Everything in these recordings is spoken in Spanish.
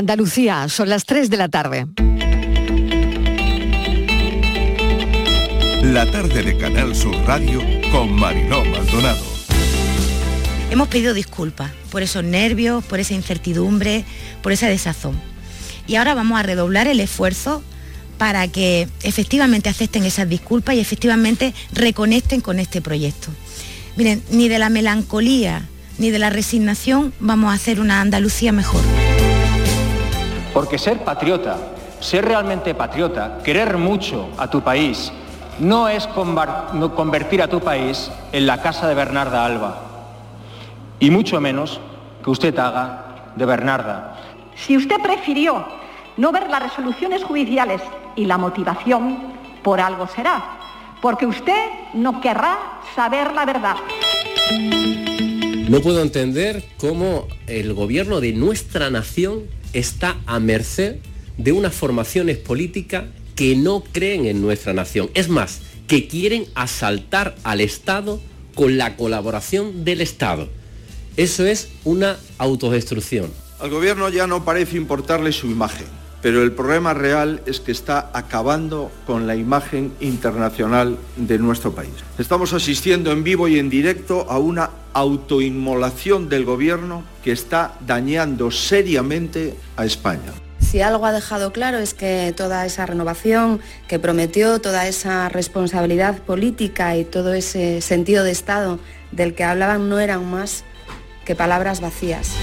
Andalucía, son las 3 de la tarde. La tarde de Canal Sur Radio con Mariló Maldonado. Hemos pedido disculpas por esos nervios, por esa incertidumbre, por esa desazón. Y ahora vamos a redoblar el esfuerzo para que efectivamente acepten esas disculpas y efectivamente reconecten con este proyecto. Miren, ni de la melancolía ni de la resignación vamos a hacer una Andalucía mejor. Porque ser patriota, ser realmente patriota, querer mucho a tu país, no es convertir a tu país en la casa de Bernarda Alba, y mucho menos que usted haga de Bernarda. Si usted prefirió no ver las resoluciones judiciales y la motivación, por algo será, porque usted no querrá saber la verdad. No puedo entender cómo el gobierno de nuestra nación está a merced de unas formaciones políticas que no creen en nuestra nación. Es más, que quieren asaltar al Estado con la colaboración del Estado. Eso es una autodestrucción. Al gobierno ya no parece importarle su imagen, pero el problema real es que está acabando con la imagen internacional de nuestro país. Estamos asistiendo en vivo y en directo a una autoinmolación del gobierno que está dañando seriamente a España. Si algo ha dejado claro es que toda esa renovación que prometió, toda esa responsabilidad política y todo ese sentido de Estado del que hablaban no eran más que palabras vacías.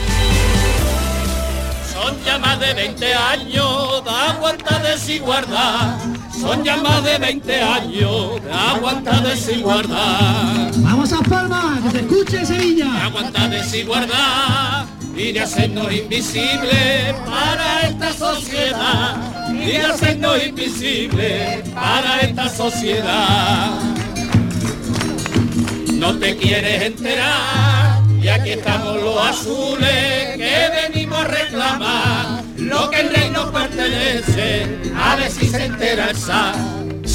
Son ya más de 20 años de aguanta desigualdad. Son ya más de 20 años de aguanta desigualdad. Vamos a Palma, que se escuche Sevilla. Aguanta desigualdad y de hacernos invisible para esta sociedad. Y de hacernos invisible para esta sociedad. No te quieres enterar y aquí estamos los azules que venimos a reclamar lo que el rey nos pertenece, a ver si se entera el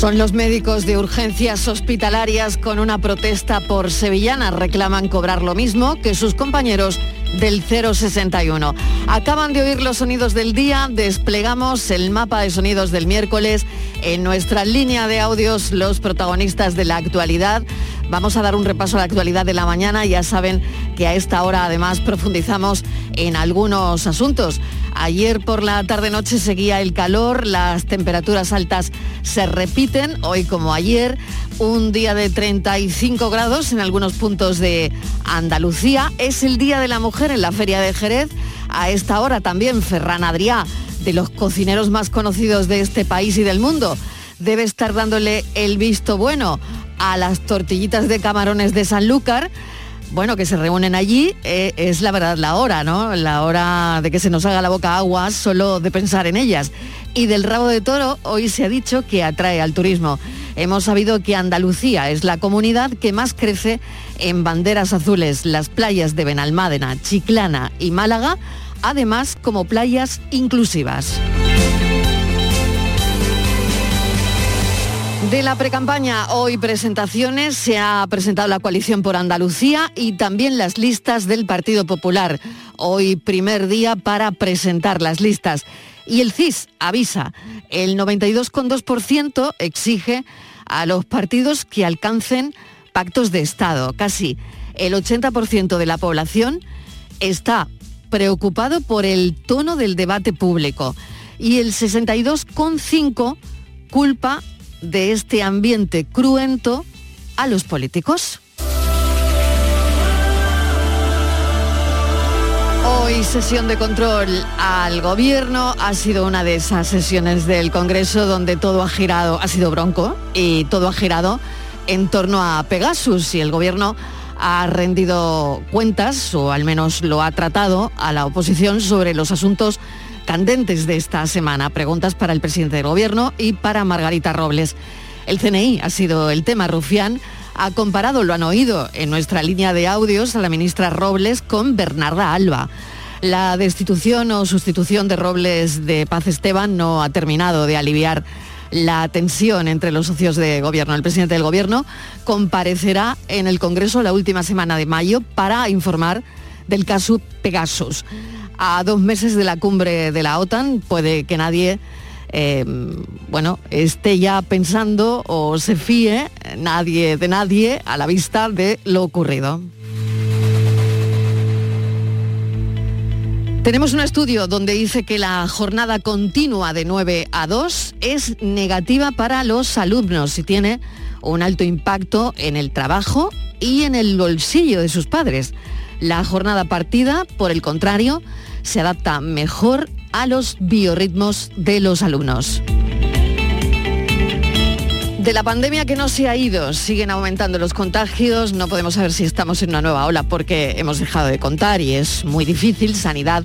Son los médicos de urgencias hospitalarias con una protesta por sevillanas. Reclaman cobrar lo mismo que sus compañeros del 061. Acaban de oír los sonidos del día, desplegamos el mapa de sonidos del miércoles en nuestra línea de audios, los protagonistas de la actualidad. Vamos a dar un repaso a la actualidad de la mañana. Ya saben que a esta hora además profundizamos en algunos asuntos. Ayer por la tarde-noche seguía el calor, las temperaturas altas se repiten, hoy como ayer, un día de 35 grados en algunos puntos de Andalucía. Es el Día de la Mujer en la Feria de Jerez. A esta hora también Ferran Adrià, de los cocineros más conocidos de este país y del mundo, debe estar dándole el visto bueno a las tortillitas de camarones de Sanlúcar bueno, que se reúnen allí, eh, es la verdad la hora, ¿no? La hora de que se nos haga la boca agua solo de pensar en ellas. Y del rabo de toro hoy se ha dicho que atrae al turismo. Hemos sabido que Andalucía es la comunidad que más crece en banderas azules, las playas de Benalmádena, Chiclana y Málaga, además como playas inclusivas. De la precampaña, hoy presentaciones, se ha presentado la coalición por Andalucía y también las listas del Partido Popular. Hoy primer día para presentar las listas. Y el CIS avisa, el 92,2% exige a los partidos que alcancen pactos de Estado. Casi el 80% de la población está preocupado por el tono del debate público y el 62,5% culpa de este ambiente cruento a los políticos. Hoy sesión de control al gobierno ha sido una de esas sesiones del Congreso donde todo ha girado, ha sido bronco y todo ha girado en torno a Pegasus y el gobierno ha rendido cuentas o al menos lo ha tratado a la oposición sobre los asuntos candentes de esta semana. Preguntas para el presidente del Gobierno y para Margarita Robles. El CNI ha sido el tema. Rufián ha comparado, lo han oído en nuestra línea de audios, a la ministra Robles con Bernarda Alba. La destitución o sustitución de Robles de Paz Esteban no ha terminado de aliviar la tensión entre los socios de gobierno. El presidente del gobierno comparecerá en el Congreso la última semana de mayo para informar del caso Pegasus. A dos meses de la cumbre de la OTAN puede que nadie eh, bueno, esté ya pensando o se fíe nadie de nadie a la vista de lo ocurrido. Tenemos un estudio donde dice que la jornada continua de 9 a 2 es negativa para los alumnos y tiene un alto impacto en el trabajo y en el bolsillo de sus padres. La jornada partida, por el contrario, se adapta mejor a los biorritmos de los alumnos. De la pandemia que no se ha ido, siguen aumentando los contagios, no podemos saber si estamos en una nueva ola porque hemos dejado de contar y es muy difícil. Sanidad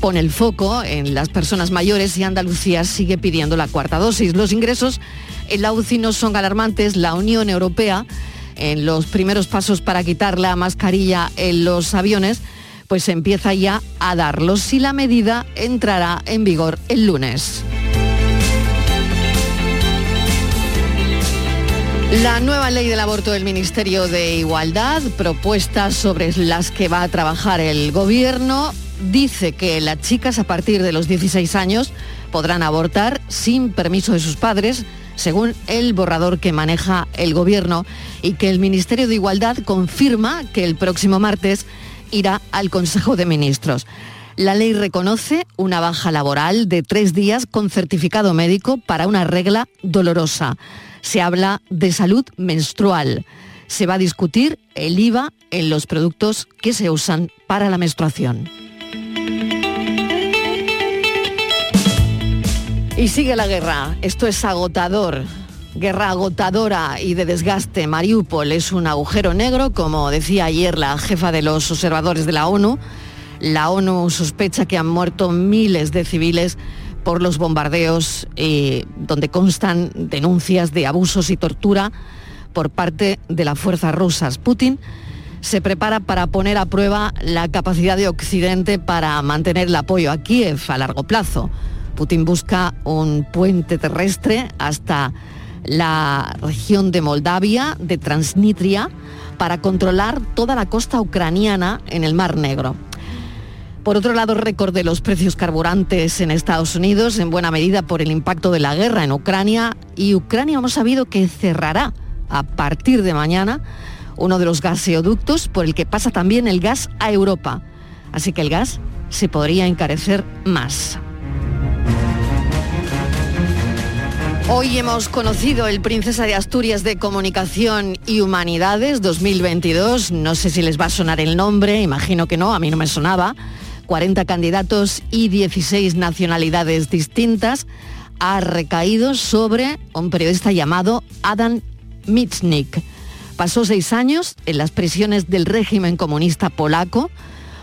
pone el foco en las personas mayores y Andalucía sigue pidiendo la cuarta dosis. Los ingresos en la UCI no son alarmantes. La Unión Europea, en los primeros pasos para quitar la mascarilla en los aviones, pues empieza ya a darlos y la medida entrará en vigor el lunes. La nueva ley del aborto del Ministerio de Igualdad, propuestas sobre las que va a trabajar el Gobierno, dice que las chicas a partir de los 16 años podrán abortar sin permiso de sus padres, según el borrador que maneja el Gobierno, y que el Ministerio de Igualdad confirma que el próximo martes irá al Consejo de Ministros. La ley reconoce una baja laboral de tres días con certificado médico para una regla dolorosa se habla de salud menstrual. Se va a discutir el IVA en los productos que se usan para la menstruación. Y sigue la guerra. Esto es agotador. Guerra agotadora y de desgaste. Mariupol es un agujero negro, como decía ayer la jefa de los observadores de la ONU. La ONU sospecha que han muerto miles de civiles por los bombardeos eh, donde constan denuncias de abusos y tortura por parte de las fuerzas rusas. Putin se prepara para poner a prueba la capacidad de Occidente para mantener el apoyo a Kiev a largo plazo. Putin busca un puente terrestre hasta la región de Moldavia, de Transnistria, para controlar toda la costa ucraniana en el Mar Negro. Por otro lado, récord de los precios carburantes en Estados Unidos, en buena medida por el impacto de la guerra en Ucrania. Y Ucrania hemos sabido que cerrará a partir de mañana uno de los gaseoductos por el que pasa también el gas a Europa. Así que el gas se podría encarecer más. Hoy hemos conocido el Princesa de Asturias de Comunicación y Humanidades 2022. No sé si les va a sonar el nombre, imagino que no, a mí no me sonaba. 40 candidatos y 16 nacionalidades distintas, ha recaído sobre un periodista llamado Adam Michnik. Pasó seis años en las prisiones del régimen comunista polaco,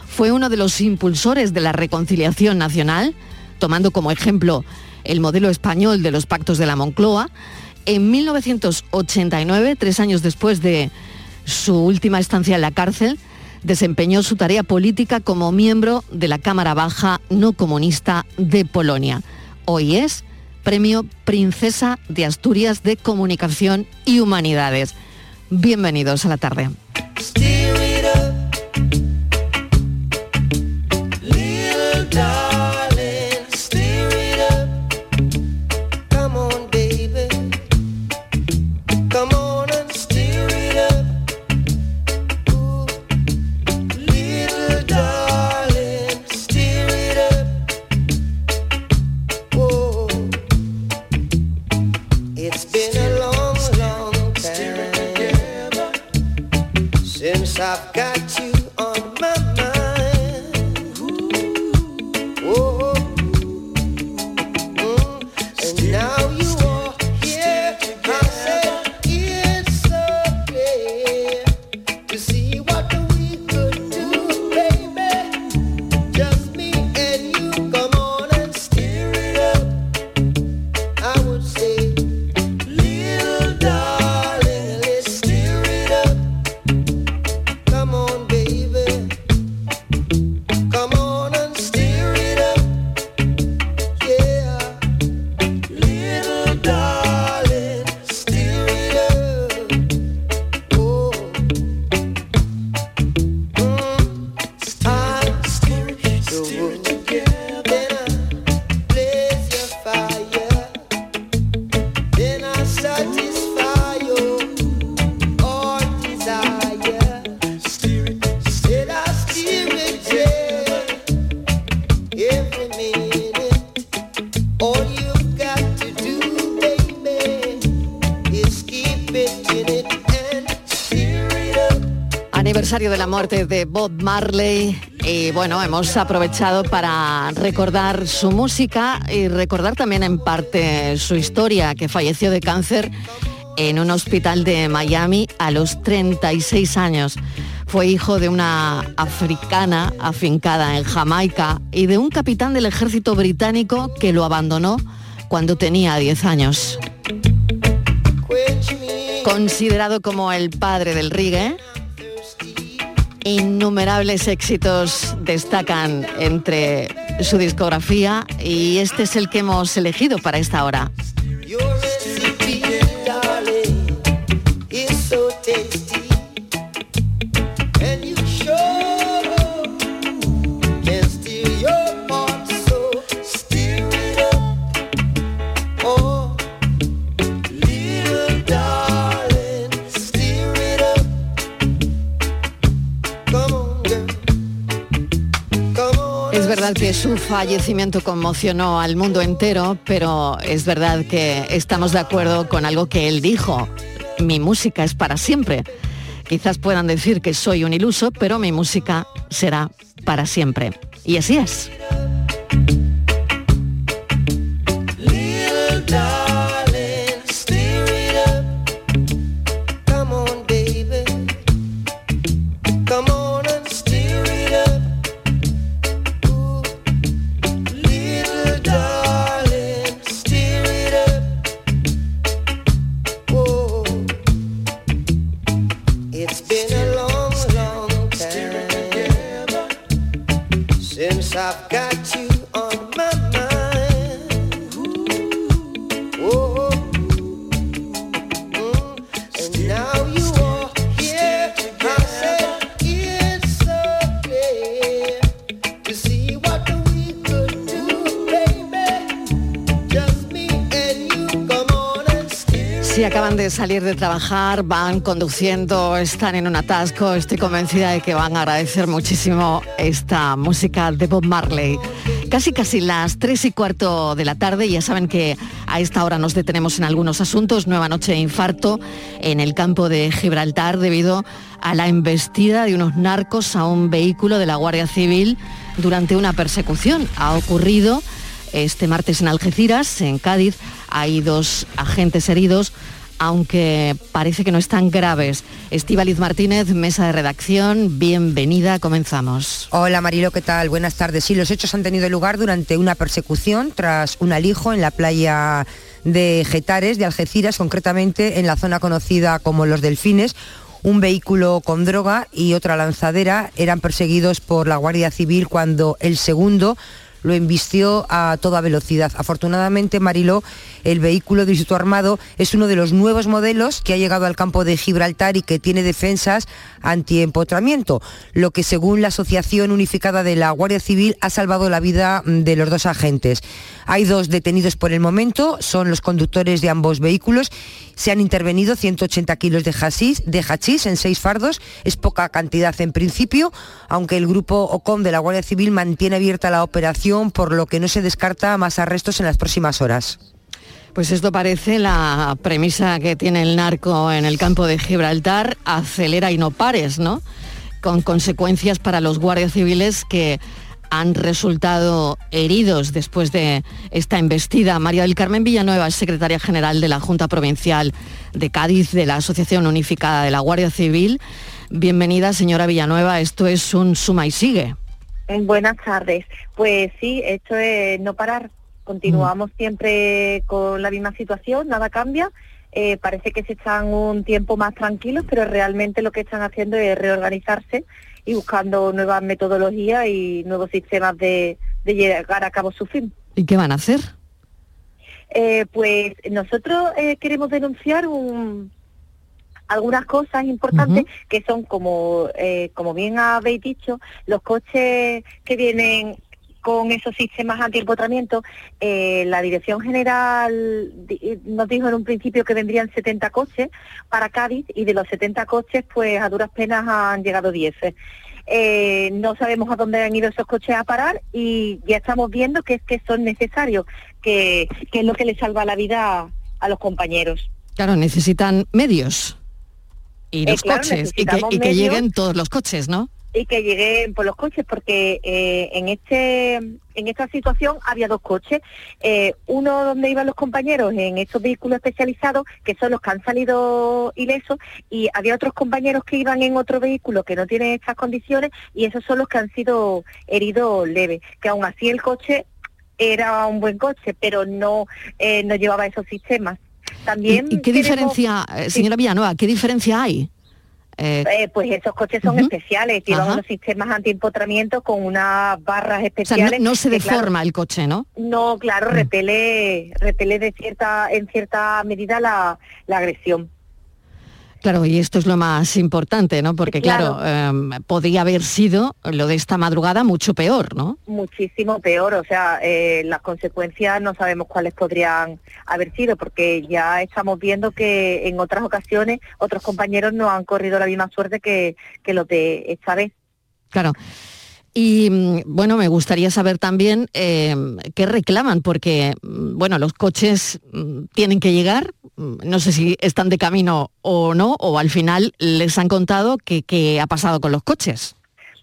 fue uno de los impulsores de la reconciliación nacional, tomando como ejemplo el modelo español de los pactos de la Moncloa. En 1989, tres años después de su última estancia en la cárcel, desempeñó su tarea política como miembro de la Cámara Baja no comunista de Polonia. Hoy es Premio Princesa de Asturias de Comunicación y Humanidades. Bienvenidos a la tarde. I've got muerte de Bob Marley y bueno, hemos aprovechado para recordar su música y recordar también en parte su historia, que falleció de cáncer en un hospital de Miami a los 36 años. Fue hijo de una africana afincada en Jamaica y de un capitán del ejército británico que lo abandonó cuando tenía 10 años. Considerado como el padre del reggae, innumerables éxitos destacan entre su discografía y este es el que hemos elegido para esta hora. Su fallecimiento conmocionó al mundo entero, pero es verdad que estamos de acuerdo con algo que él dijo. Mi música es para siempre. Quizás puedan decir que soy un iluso, pero mi música será para siempre. Y así es. Salir de trabajar, van conduciendo, están en un atasco, estoy convencida de que van a agradecer muchísimo esta música de Bob Marley. Casi casi las tres y cuarto de la tarde, ya saben que a esta hora nos detenemos en algunos asuntos, nueva noche de infarto en el campo de Gibraltar debido a la embestida de unos narcos a un vehículo de la Guardia Civil durante una persecución. Ha ocurrido este martes en Algeciras, en Cádiz, hay dos agentes heridos, aunque parece que no están graves. Estíbaliz Martínez, mesa de redacción, bienvenida, comenzamos. Hola Marilo, ¿qué tal? Buenas tardes. Sí, los hechos han tenido lugar durante una persecución tras un alijo en la playa de Getares, de Algeciras, concretamente en la zona conocida como Los Delfines. Un vehículo con droga y otra lanzadera eran perseguidos por la Guardia Civil cuando el segundo lo embistió a toda velocidad. Afortunadamente, Mariló, el vehículo de Instituto Armado es uno de los nuevos modelos que ha llegado al campo de Gibraltar y que tiene defensas antiempotramiento, lo que según la Asociación Unificada de la Guardia Civil ha salvado la vida de los dos agentes. Hay dos detenidos por el momento, son los conductores de ambos vehículos. Se han intervenido 180 kilos de hachís, de hachís en seis fardos. Es poca cantidad en principio, aunque el grupo OCOM de la Guardia Civil mantiene abierta la operación, por lo que no se descarta más arrestos en las próximas horas. Pues esto parece la premisa que tiene el narco en el campo de Gibraltar, acelera y no pares, ¿no? Con consecuencias para los guardias civiles que han resultado heridos después de esta embestida. María del Carmen Villanueva es secretaria general de la Junta Provincial de Cádiz de la Asociación Unificada de la Guardia Civil. Bienvenida, señora Villanueva. Esto es un suma y sigue. Buenas tardes. Pues sí, esto es no parar. Continuamos siempre con la misma situación, nada cambia. Eh, parece que se están un tiempo más tranquilos, pero realmente lo que están haciendo es reorganizarse y buscando nuevas metodologías y nuevos sistemas de, de llegar a cabo su fin. ¿Y qué van a hacer? Eh, pues nosotros eh, queremos denunciar un, algunas cosas importantes que son como eh, como bien habéis dicho los coches que vienen con esos sistemas antiempotramiento, eh, la Dirección General di- nos dijo en un principio que vendrían 70 coches para Cádiz y de los 70 coches pues a duras penas han llegado 10. eh, no sabemos a dónde han ido esos coches a parar y ya estamos viendo que es que son necesarios, que, que es lo que le salva la vida a los compañeros. Claro, necesitan medios y Eh, los claro, coches y que, y lleguen todos los coches, ¿no? y que lleguen por los coches porque eh, en este en esta situación había dos coches Eh, uno donde iban los compañeros en estos vehículos especializados que son los que han salido ilesos y había otros compañeros que iban en otro vehículo que no tienen estas condiciones y esos son los que han sido heridos leves que aún así el coche era un buen coche pero no eh, no llevaba esos sistemas también ¿Y, y qué queremos- diferencia, eh, señora Villanueva, qué diferencia hay? Eh, Eh, pues esos coches son especiales, llevan Ajá. unos sistemas antiempotramiento con unas barras o sea, especiales. no, no se que, claro, deforma el coche, ¿no? no, claro, Mm. repele, repele de cierta, en cierta medida la, la agresión. Claro, y esto es lo más importante, ¿no? Porque claro, em, podría haber sido lo de esta madrugada mucho peor, ¿no? Muchísimo peor, o sea, eh, las consecuencias no sabemos cuáles podrían haber sido, porque ya estamos viendo que en otras ocasiones otros compañeros no han corrido la misma suerte que, que los de esta vez. Claro. Y mm, bueno, me gustaría saber también eh, qué reclaman, porque mm, bueno, los coches mm, tienen que llegar, no sé si están de camino o no, o al final les han contado que qué ha pasado con los coches.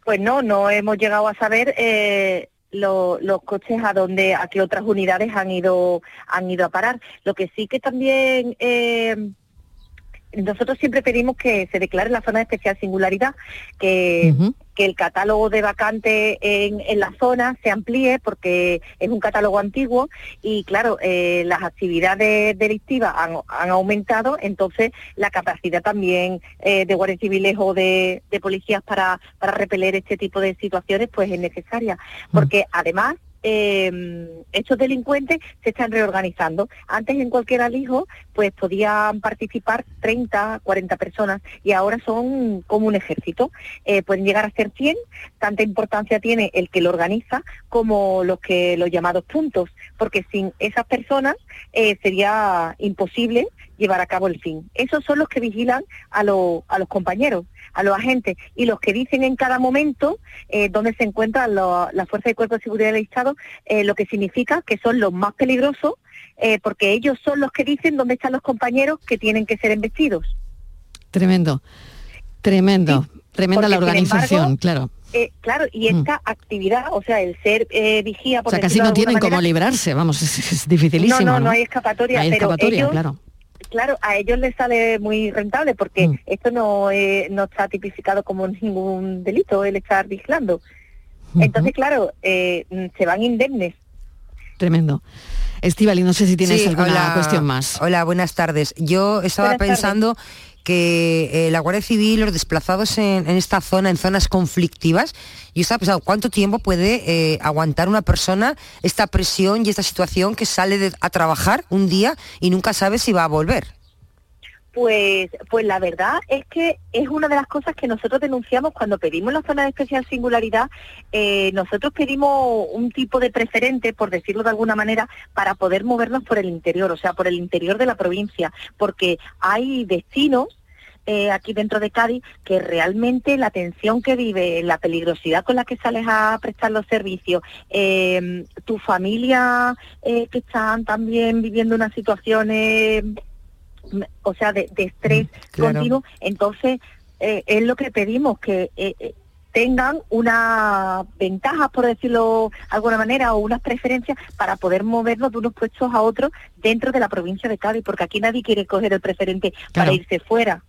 Pues no, no hemos llegado a saber eh, lo- los coches a dónde, a qué otras unidades han ido, han ido a parar. Lo que sí que también eh, nosotros siempre pedimos que se declare la zona de especial singularidad, que, que el catálogo de vacantes en, en la zona se amplíe porque es un catálogo antiguo y claro, eh, las actividades delictivas han, han aumentado, entonces la capacidad también eh, de guardias civiles o de, de policías para, para repeler este tipo de situaciones pues es necesaria, porque además eh, estos delincuentes se están reorganizando. Antes en cualquier alijo pues podían participar 30, 40 personas y ahora son como un ejército. Eh, pueden llegar a ser 100, tanta importancia tiene el que lo organiza como los que los llamados puntos, porque sin esas personas eh, sería imposible llevar a cabo el fin. Esos son los que vigilan a, lo- a los compañeros, a los agentes, y los que dicen en cada momento eh, dónde se encuentran las fuerzas y cuerpos de seguridad del Estado, eh, lo que significa que son los más peligrosos, eh, porque ellos son los que dicen dónde están los compañeros que tienen que ser embestidos. Tremendo, tremendo, tremenda la porque, organización, embargo, claro. Eh, claro, y esta actividad, o sea, el ser eh, vigía, O por sea, casi no de tienen alguna cómo manera, librarse, vamos, es, es dificilísimo. No, no, no hay escapatoria, hay pero escapatoria, ellos, claro. Claro, a ellos les sale muy rentable porque Mm. esto no, eh, no está tipificado como ningún delito el estar vigilando. Entonces, claro, eh, se van indemnes. Tremendo. Estivali, no sé si tienes Sí, alguna hola, cuestión más. Hola, buenas tardes. Yo estaba Buenas tardes. Que eh, la Guardia Civil, los desplazados en, esta zona, en zonas conflictivas, yo estaba pensando cuánto tiempo puede eh, aguantar una persona esta presión y esta situación que sale a trabajar un día y nunca sabe si va a volver. Pues, pues la verdad es que es una de las cosas que nosotros denunciamos cuando pedimos la zona de especial singularidad. eh, nosotros pedimos un tipo de preferente, por decirlo de alguna manera, para poder movernos por el interior, o sea, por el interior de la provincia, porque hay destinos eh, aquí dentro de Cádiz que realmente la tensión que vive, la peligrosidad con la que sales a prestar los servicios, eh, tu familia eh, que están también viviendo unas situaciones o sea, de, de estrés claro. continuo. Entonces, eh, es lo que pedimos, que eh, eh, tengan unas ventajas, por decirlo de alguna manera, o unas preferencias para poder movernos de unos puestos a otros dentro de la provincia de Cádiz, porque aquí nadie quiere coger el preferente para irse fuera.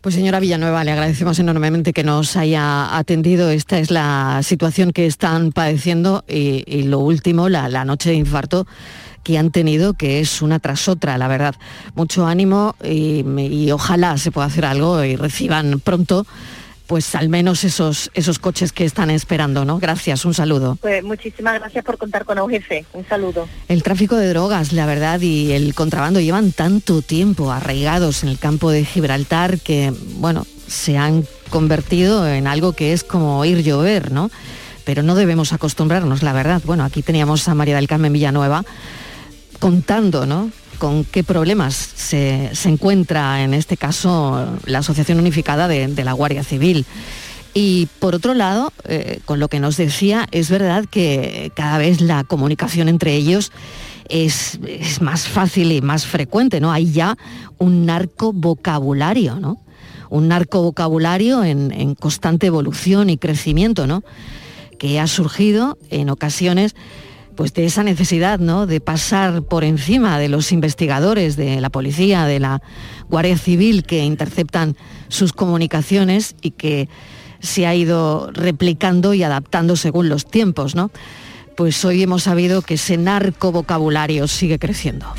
Pues señora Villanueva, le agradecemos enormemente que nos haya atendido. Esta es la situación que están padeciendo y, y lo último, la, la noche de infarto que han tenido, que es una tras otra, la verdad. Mucho ánimo y, y ojalá se pueda hacer algo y reciban pronto pues al menos esos, esos coches que están esperando, ¿no? Gracias, un saludo. Pues muchísimas gracias por contar con UGC. Un saludo. El tráfico de drogas, la verdad, y el contrabando llevan tanto tiempo arraigados en el campo de Gibraltar que, bueno, se han convertido en algo que es como oír llover, ¿no? Pero no debemos acostumbrarnos, la verdad. Bueno, aquí teníamos a María del Carmen Villanueva contando, ¿no? Con qué problemas se, se encuentra en este caso la Asociación Unificada de, la Guardia Civil. Y por otro lado, eh, con lo que nos decía, es verdad que cada vez la comunicación entre ellos es, es más fácil y más frecuente, ¿no? Hay ya un narco vocabulario, ¿no? Un narco vocabulario en, en constante evolución y crecimiento, ¿no? Que ha surgido en ocasiones pues de esa necesidad ¿no? de pasar por encima de los investigadores, de la policía, de la Guardia Civil que interceptan sus comunicaciones y que se ha ido replicando y adaptando según los tiempos, ¿no? Pues hoy hemos sabido que ese narco vocabulario sigue creciendo.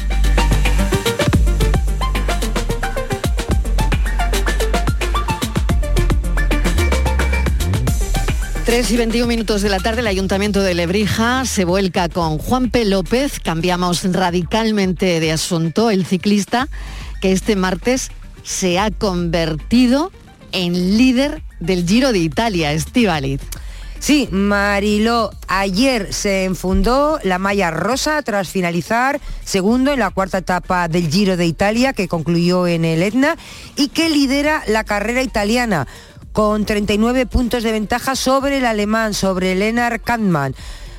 3 y 21 minutos de la tarde, el Ayuntamiento de Lebrija se vuelca con Juan P. López. Cambiamos radicalmente de asunto. El ciclista que este martes se ha convertido en líder del Giro de Italia, Estivaliz. Sí, Mariló, ayer se enfundó la malla rosa tras finalizar segundo en la cuarta etapa del Giro de Italia que concluyó en el Etna y que lidera la carrera italiana con 39 puntos de ventaja sobre el alemán, sobre Lennart Kampmann.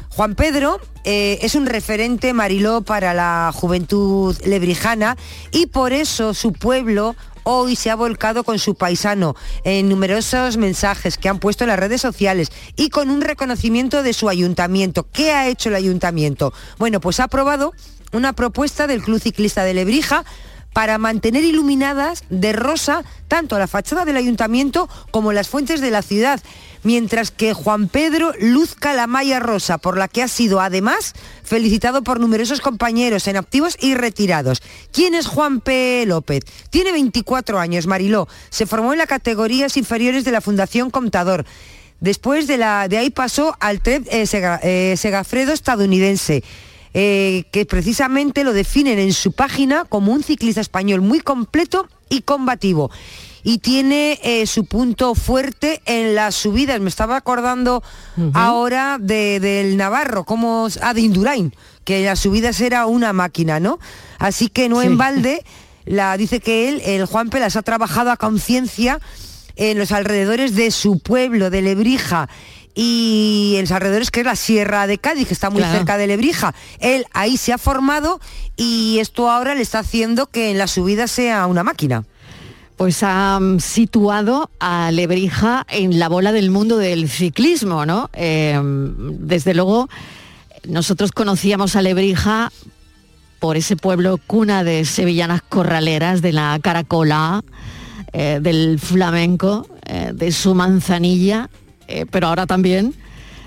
Juan Pedro eh, es un referente Mariló para la juventud lebrijana y por eso su pueblo hoy se ha volcado con su paisano en numerosos mensajes que han puesto en las redes sociales y con un reconocimiento de su ayuntamiento. ¿Qué ha hecho el ayuntamiento? Bueno, pues ha aprobado una propuesta del Club Ciclista de Lebrija para mantener iluminadas de rosa tanto la fachada del ayuntamiento como las fuentes de la ciudad, mientras que Juan Pedro luzca la malla rosa, por la que ha sido además felicitado por numerosos compañeros en activos y retirados. ¿Quién es Juan P. López? Tiene 24 años, Mariló. Se formó en las categorías inferiores de la Fundación Contador. Después de, ahí pasó al eh, Segafredo estadounidense eh, que precisamente lo definen en su página como un ciclista español muy completo y combativo. Y tiene eh, su punto fuerte en las subidas. Me estaba acordando ahora de- del Navarro, como ah, de Indurain, que en las subidas era una máquina, ¿no? Así que no en balde, la, dice que él, el Juanpe, las ha trabajado a conciencia en los alrededores de su pueblo, de Lebrija, y en los alrededores que es la Sierra de Cádiz, que está muy Claro. cerca de Lebrija. Él ahí se ha formado y esto ahora le está haciendo que en la subida sea una máquina. Pues ha mm, situado a Lebrija en la bola del mundo del ciclismo, ¿no? Eh, desde luego, nosotros conocíamos a Lebrija por ese pueblo cuna de sevillanas corraleras, de la caracola, eh, del flamenco, eh, de su manzanilla, eh, pero ahora también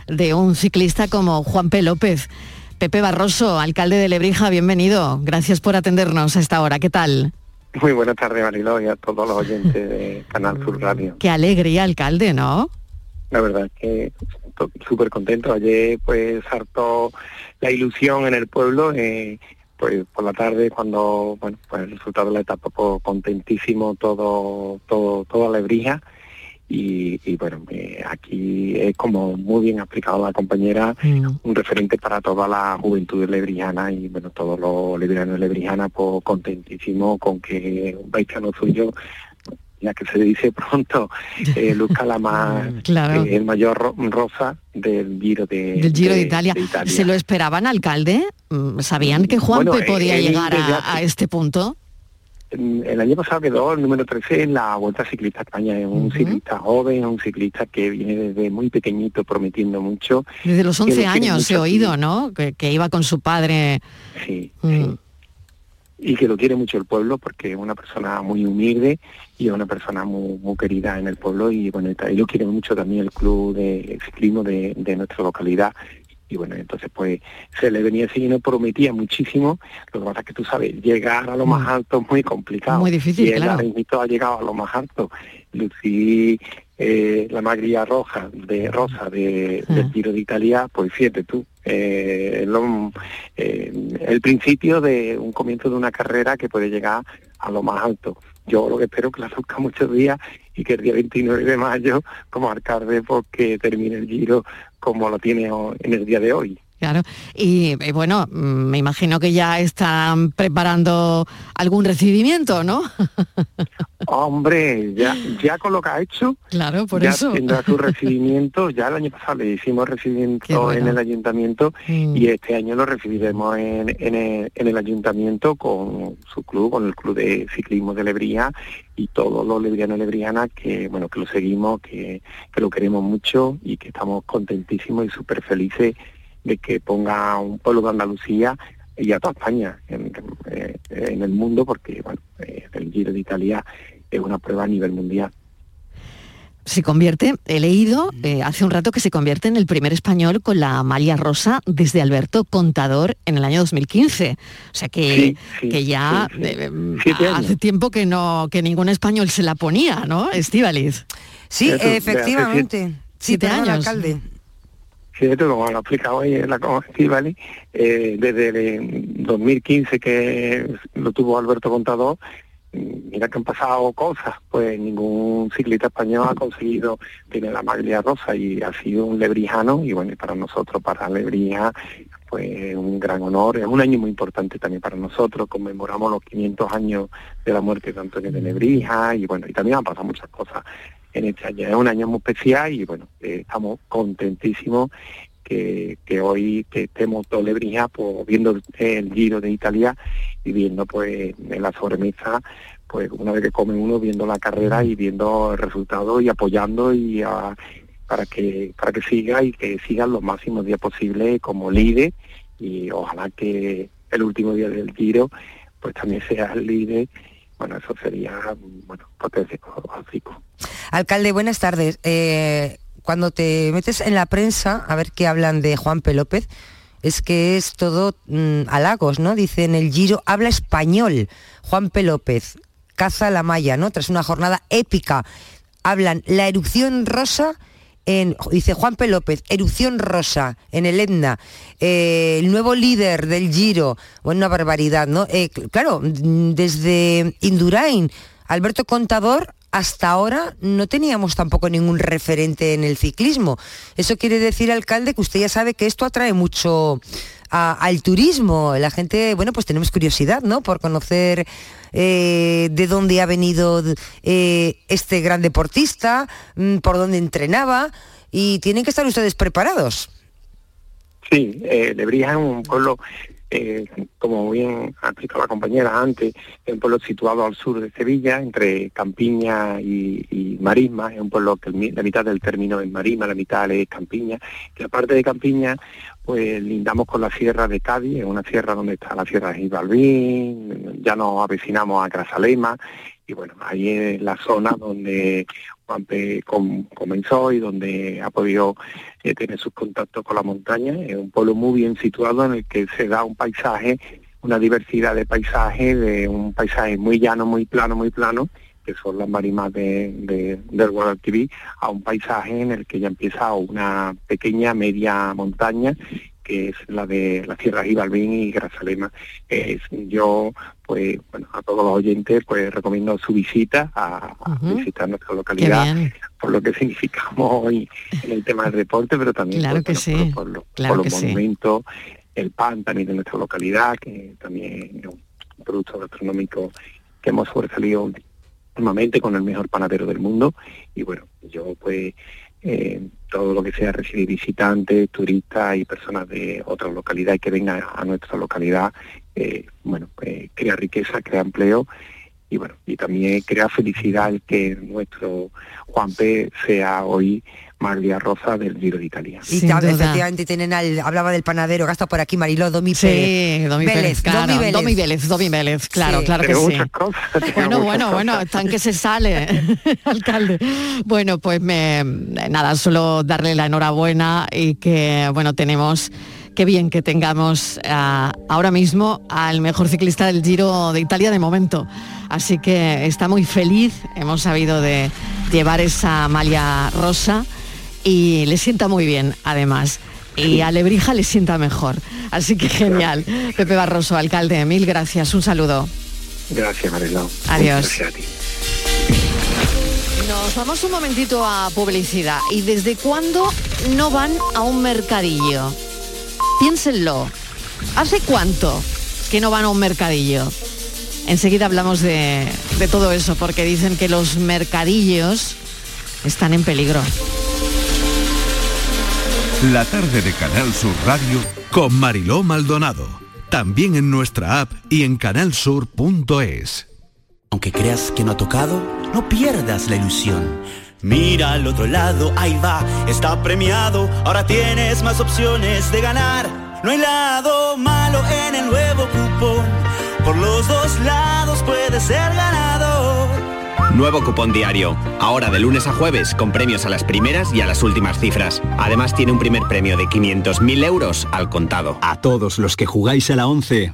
de un ciclista como Juan P. López. Pepe Barroso, alcalde de Lebrija, bienvenido. Gracias por atendernos a esta hora. ¿Qué tal? Muy buenas tardes, Mariló, y a todos los oyentes de Canal Sur Radio. Qué alegría, alcalde, ¿no? La verdad es que súper contento. Ayer pues hartó la ilusión en el pueblo. eh, pues por la tarde cuando bueno pues el resultado de la etapa pues contentísimo todo todo toda Lebrija y, y, bueno eh, aquí es como muy bien explicado la compañera un referente para toda la juventud lebrijana y bueno todos los lebrijanos y lebrijanas pues contentísimo con que un paisano suyo ya que se dice pronto eh, luzca la más Claro. eh, el mayor ro- rosa del Giro de, del Giro de, Italia. de Italia. ¿Se lo esperaban, alcalde? Mm, ¿Sabían que Juanpe Bueno, podía él llegar a este punto? El año pasado quedó el número 13 en la Vuelta Ciclista a España. Es un ciclista joven, un ciclista que viene desde muy pequeñito prometiendo mucho. Desde los que lo 11 quiere años he oído, ¿no? Que, que iba con su padre. Sí, Mm. y que lo quiere mucho el pueblo porque es una persona muy humilde y es una persona muy, muy querida en el pueblo y bueno, y lo quiere mucho también el club de ciclismo de, de nuestra localidad y bueno, entonces pues se le venía siguiendo, prometía muchísimo, lo que pasa es que tú sabes, llegar a lo más alto es muy complicado. Mm. Muy difícil, y él claro. ha llegado a lo más alto. Lucí eh, la maglia roja de rosa de, Ah. del Giro de Italia, pues fíjate tú, eh, lo- eh, el principio de un comienzo de una carrera que puede llegar a lo más alto. Yo lo que espero es que la luzca muchos días y que el día 29 de mayo, como alcalde, porque termine el Giro como lo tiene en el día de hoy. Claro. Y eh, bueno, mm, me imagino que ya están preparando algún recibimiento, ¿no? Hombre, ya, ya con lo que ha hecho, Claro, por ya eso. tendrá su recibimiento. Ya el año pasado le hicimos recibimiento bueno. en el ayuntamiento Mm. y este año lo recibiremos en, en el, en el ayuntamiento con su club, con el club de ciclismo de Lebría y todos los lebrianos y lebrianas que, bueno, que lo seguimos, que, que lo queremos mucho y que estamos contentísimos y súper felices de que ponga un pueblo de Andalucía y a toda España en, eh, en el mundo porque, bueno, eh, el Giro de Italia es una prueba a nivel mundial. Se convierte, he leído eh, hace un rato que se convierte en el primer español con la malla rosa desde Alberto Contador en el año 2015. O sea que, Sí, sí, que ya sí, sí. eh, Siete hace tiempo que no que ningún español se la ponía, ¿no? Estivaliz. Sí, Eso, efectivamente. Siete años. alcalde. Esto como lo ha explicado hoy en la Estivali, eh, desde el 2015 que lo tuvo Alberto Contador, mm, mira que han pasado cosas, pues ningún ciclista español ha conseguido tener la maglia rosa y ha sido un lebrijano y bueno, para nosotros, para Lebrija, pues un gran honor, es un año muy importante también para nosotros, conmemoramos los 500 años de la muerte de Antonio de Nebrija y bueno, y también han pasado muchas cosas en este año, es un año muy especial y bueno, eh, estamos contentísimos que, hoy que estemos todos Lebrija pues, viendo el Giro de Italia y viendo pues en la sobremesa pues una vez que come uno viendo la carrera y viendo el resultado y apoyando y a- para que para que siga y que sigan los máximos días posibles como líder y ojalá que el último día del Giro pues también sea el líder bueno eso sería bueno potencial Alcalde, buenas tardes. Eh, cuando te metes en la prensa a ver qué hablan de Juan P. López, es que es todo mm, halagos, ¿no? Dice en el Giro, habla español. Juan P. López, caza la malla, ¿no? Tras una jornada épica. Hablan la erupción rosa en, dice Juan P. López, erupción rosa en el Etna, eh, el nuevo líder del Giro, bueno, una barbaridad, ¿no? Eh, cl- claro, desde Indurain, Alberto Contador, hasta ahora no teníamos tampoco ningún referente en el ciclismo. Eso quiere decir, alcalde, que usted ya sabe que esto atrae mucho al turismo. La gente, bueno, pues tenemos curiosidad, ¿no? Por conocer eh, de dónde ha venido eh, este gran deportista, mm, por dónde entrenaba, y tienen que estar ustedes preparados. Sí, eh, Lebrija es un pueblo, eh, como bien ha explicado la compañera antes, es un pueblo situado al sur de Sevilla, entre Campiña y, y Marisma, es un pueblo que la mitad del término es Marisma, la mitad es Campiña, y la parte de Campiña, pues lindamos con la sierra de Cádiz, es una sierra donde está la sierra de Gibalbín, ya nos avecinamos a Grazalema, y bueno, ahí es la zona donde Juanpe com- comenzó y donde ha podido eh, tener sus contactos con la montaña. Es un pueblo muy bien situado en el que se da un paisaje, una diversidad de paisajes, de un paisaje muy llano, muy plano, muy plano, que son las marimas de, de- del Guadalquivir, a un paisaje en el que ya empieza una pequeña, media montaña que es la de la Sierra Gibalbín y Grazalema. Es, yo, pues, bueno, a todos los oyentes, pues recomiendo su visita a, visitar nuestra localidad, por lo que significamos hoy en el tema del deporte, pero también Claro pues, que bueno, sí, por, por lo- claro por que los sí. monumentos, el pan también de nuestra localidad, que también es un producto gastronómico que hemos sobresalido últimamente con el mejor panadero del mundo. Y bueno, yo pues eh, todo lo que sea recibir visitantes, turistas y personas de otras localidades que vengan a nuestra localidad, eh, bueno, pues crea riqueza, crea empleo y bueno, y también crea felicidad el que nuestro Juan P sea hoy Maglia Rosa del Giro de Italia. Y duda. efectivamente tienen al, hablaba del panadero, gasta por aquí Mariló, Domi Sí, Pérez. Domi Pérez, claro, Domi Vélez. Domi Vélez, Domi Vélez, claro, Sí. claro que sí. cosas. Bueno, bueno, bueno, están que se sale, alcalde. Bueno, pues me, nada, solo darle la enhorabuena y que, bueno, tenemos, qué bien que tengamos ah, ahora mismo al mejor ciclista del Giro de Italia de momento. Así que está muy feliz, hemos sabido de llevar esa malla rosa y le sienta muy bien, además. Y a Lebrija le sienta mejor. Así que genial. Pepe Barroso, alcalde, mil gracias. Un saludo. Gracias, Mariló. Adiós. Gracias a ti. Nos vamos un momentito a publicidad. ¿Y desde cuándo no van a un mercadillo? Piénsenlo. ¿Hace cuánto que no van a un mercadillo? Enseguida hablamos de, de todo eso, porque dicen que los mercadillos están en peligro. La tarde de Canal Sur Radio con Mariló Maldonado. También en nuestra app y en canalsur.es. Aunque creas que no ha tocado, no pierdas la ilusión. Mira al otro lado, ahí va, está premiado. Ahora tienes más opciones de ganar. No hay lado malo en el nuevo cupón. Por los dos lados puedes ser ganador. Nuevo cupón diario. Ahora de lunes a jueves con premios a las primeras y a las últimas cifras. Además tiene un primer premio de 500.000 euros al contado. A todos los que jugáis a la 11,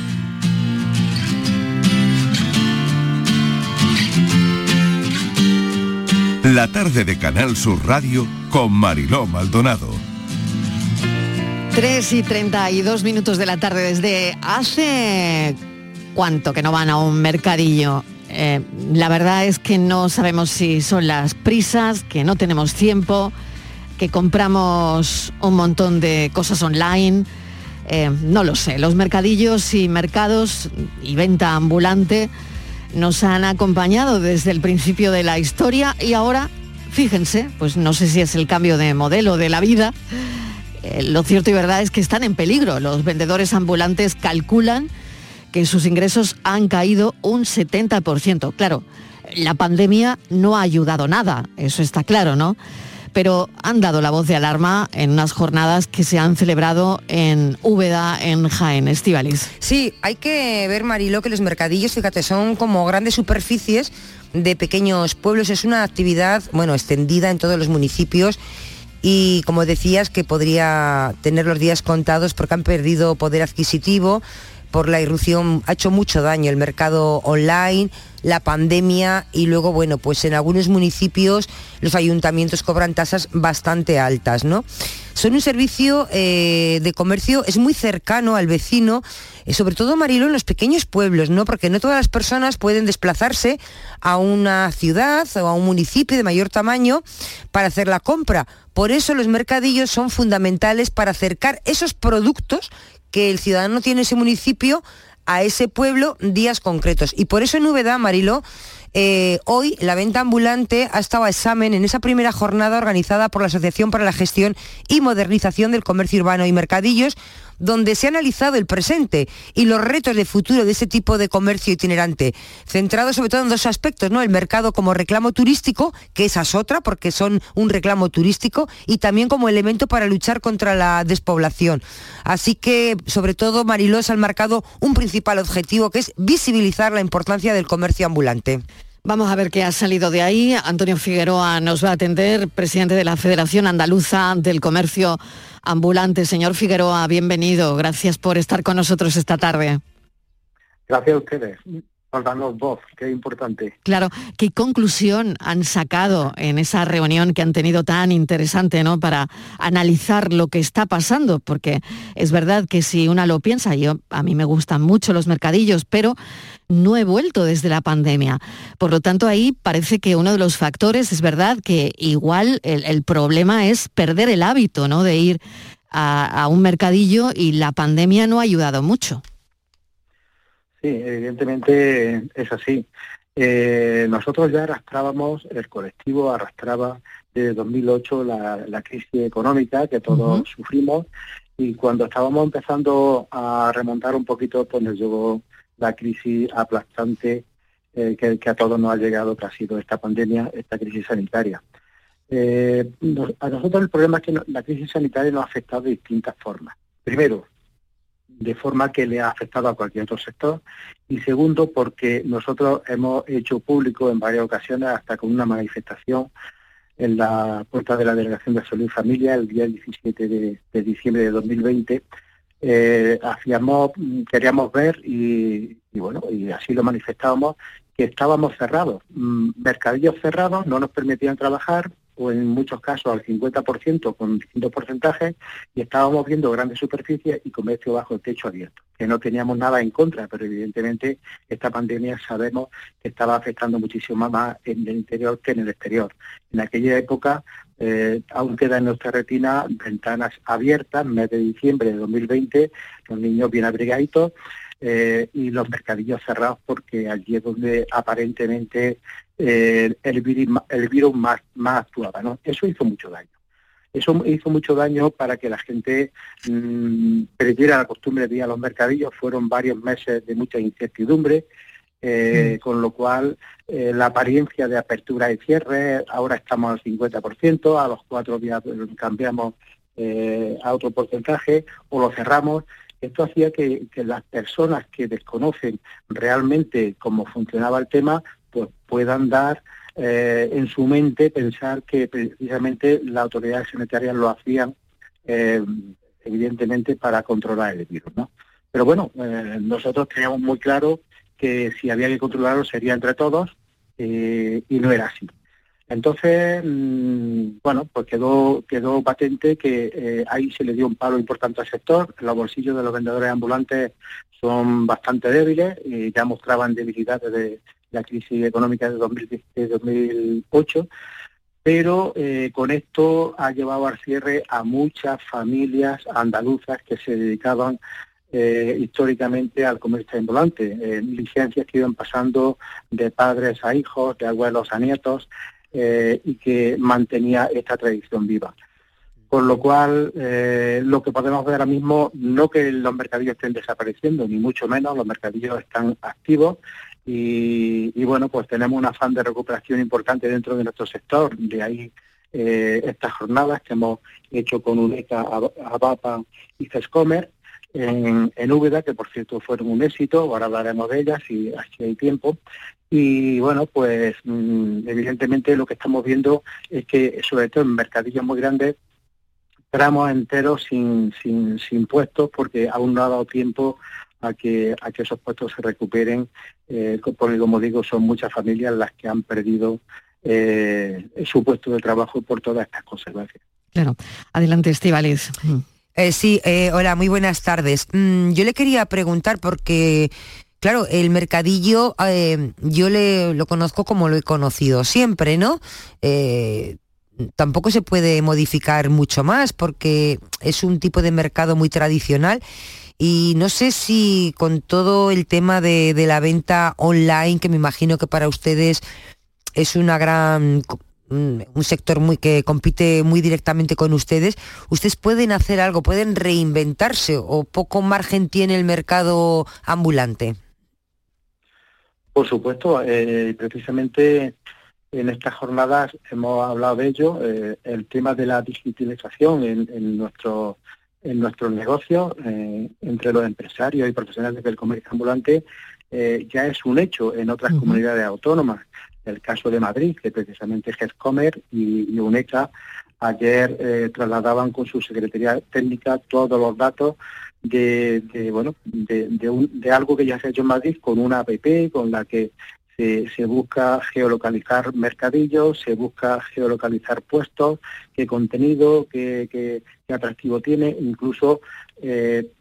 La tarde de Canal Sur Radio con Mariló Maldonado. 3 y 32 minutos de la tarde desde hace cuánto que no van a un mercadillo. Eh, la verdad es que no sabemos si son las prisas, que no tenemos tiempo, que compramos un montón de cosas online. Eh, no lo sé, los mercadillos y mercados y venta ambulante nos han acompañado desde el principio de la historia y ahora, fíjense, pues no sé si es el cambio de modelo de la vida, eh, lo cierto y verdad es que están en peligro. Los vendedores ambulantes calculan que sus ingresos han caído un 70%. Claro, la pandemia no ha ayudado nada, eso está claro, ¿no? Pero han dado la voz de alarma en unas jornadas que se han celebrado en Úbeda, en Jaén, Estivalis. Sí, hay que ver, Marilo, que los mercadillos, fíjate, son como grandes superficies de pequeños pueblos. Es una actividad, bueno, extendida en todos los municipios y como decías que podría tener los días contados porque han perdido poder adquisitivo por la irrupción, ha hecho mucho daño el mercado online, la pandemia y luego, bueno, pues en algunos municipios los ayuntamientos cobran tasas bastante altas, ¿no? Son un servicio eh, de comercio, es muy cercano al vecino, eh, sobre todo Marilo en los pequeños pueblos, ¿no? Porque no todas las personas pueden desplazarse a una ciudad o a un municipio de mayor tamaño para hacer la compra. Por eso los mercadillos son fundamentales para acercar esos productos que el ciudadano tiene en ese municipio a ese pueblo días concretos. Y por eso en Úbeda, Mariló, eh, hoy la venta ambulante ha estado a examen en esa primera jornada organizada por la Asociación para la Gestión y Modernización del Comercio Urbano y Mercadillos, donde se ha analizado el presente y los retos de futuro de ese tipo de comercio itinerante, centrado sobre todo en dos aspectos, ¿no? El mercado como reclamo turístico, que esa es otra, porque son un reclamo turístico, y también como elemento para luchar contra la despoblación. Así que, sobre todo, Marilós ha marcado un principal objetivo, que es visibilizar la importancia del comercio ambulante. Vamos a ver qué ha salido de ahí. Antonio Figueroa nos va a atender, presidente de la Federación Andaluza del Comercio Ambulante. Señor Figueroa, bienvenido. Gracias por estar con nosotros esta tarde. Gracias a ustedes por darnos voz, que es importante. Claro, ¿qué conclusión han sacado en esa reunión que han tenido tan interesante, ¿no? Para analizar lo que está pasando, porque es verdad que si una lo piensa, yo a mí me gustan mucho los mercadillos, pero no he vuelto desde la pandemia. Por lo tanto, ahí parece que uno de los factores es verdad que igual el, el problema es perder el hábito, ¿no? De ir a, a un mercadillo y la pandemia no ha ayudado mucho. Sí, evidentemente es así. Eh, nosotros ya arrastrábamos, el colectivo arrastraba desde 2008 la, la crisis económica que todos sufrimos y cuando estábamos empezando a remontar un poquito, pues nos llegó la crisis aplastante eh, que, a todos nos ha llegado, que ha sido esta pandemia, esta crisis sanitaria. Eh, a nosotros el problema es que la crisis sanitaria nos ha afectado de distintas formas. Primero, de forma que le ha afectado a cualquier otro sector. Y segundo, porque nosotros hemos hecho público en varias ocasiones, hasta con una manifestación en la puerta de la Delegación de Salud y Familia el día 17 de, de diciembre de 2020, eh, hacíamos, queríamos ver y, y bueno, y así lo manifestábamos, que estábamos cerrados, mm, mercadillos cerrados, no nos permitían trabajar, o en muchos casos al 50% con distintos porcentajes, y estábamos viendo grandes superficies y comercio bajo el techo abierto, que no teníamos nada en contra, pero evidentemente esta pandemia sabemos que estaba afectando muchísimo más en el interior que en el exterior. En aquella época eh, aún queda en nuestra retina ventanas abiertas, mes de diciembre de 2020, los niños bien abrigaditos, eh, y los mercadillos cerrados porque allí es donde aparentemente eh, el virus, el virus más, más actuaba. ¿no? Eso hizo mucho daño. Eso hizo mucho daño para que la gente mm, perdiera la costumbre de ir a los mercadillos. Fueron varios meses de mucha incertidumbre, eh, con lo cual eh, la apariencia de apertura y cierre, ahora estamos al 50%, a los cuatro días cambiamos eh, a otro porcentaje o lo cerramos. Esto hacía que, que las personas que desconocen realmente cómo funcionaba el tema, pues puedan dar eh, en su mente pensar que precisamente las autoridades sanitarias lo hacían eh, evidentemente para controlar el virus, ¿no? Pero bueno, eh, nosotros teníamos muy claro que si había que controlarlo sería entre todos y no era así. Entonces, mm, bueno, pues quedó quedó patente que ahí se le dio un palo importante al sector. Los bolsillos de los vendedores ambulantes son bastante débiles y ya mostraban debilidad desde la crisis económica de 2017-2008 pero eh, con esto ha llevado al cierre a muchas familias andaluzas que se dedicaban eh, históricamente al comercio ambulante, eh, licencias que iban pasando de padres a hijos, de abuelos a nietos, eh, y que mantenía esta tradición viva. Con lo cual, lo que podemos ver ahora mismo, no que los mercadillos estén desapareciendo, ni mucho menos, los mercadillos están activos y, bueno, pues tenemos un afán de recuperación importante dentro de nuestro sector, de ahí eh, estas jornadas que hemos hecho con UNECA, Ab- ABAPA y FESCOMER en, en Úbeda, que por cierto fueron un éxito, ahora hablaremos de ellas si así hay tiempo. Y bueno, pues mm, evidentemente lo que estamos viendo es que sobre todo en mercadillos muy grandes, tramos enteros sin, sin, sin puestos porque aún no ha dado tiempo a que, a que esos puestos se recuperen, eh, porque como digo, son muchas familias las que han perdido eh, su puesto de trabajo por todas estas consecuencias. Claro. Adelante, Estivaliz. Eh, sí, eh, hola, muy buenas tardes. Mm, yo le quería preguntar porque, claro, el mercadillo eh, yo le, lo conozco como lo he conocido siempre, ¿no? Eh, tampoco se puede modificar mucho más porque es un tipo de mercado muy tradicional y no sé si con todo el tema de, la venta online, que me imagino que para ustedes es una gran un sector muy que compite muy directamente con ustedes, ustedes pueden hacer algo, pueden reinventarse o poco margen tiene el mercado ambulante. Por supuesto, eh, precisamente en estas jornadas hemos hablado de ello, eh, el tema de la digitalización en nuestro en nuestros negocios, eh, entre los empresarios y profesionales del comercio ambulante, eh, ya es un hecho en otras comunidades autónomas. El caso de Madrid, que precisamente GESCOMER y, y UNECA ayer eh, trasladaban con su Secretaría Técnica todos los datos de, de, bueno de, de un- de algo que ya se ha hecho en Madrid con una app con la que se, se busca geolocalizar mercadillos, se busca geolocalizar puestos, qué contenido, qué, qué- atractivo tiene, incluso eh,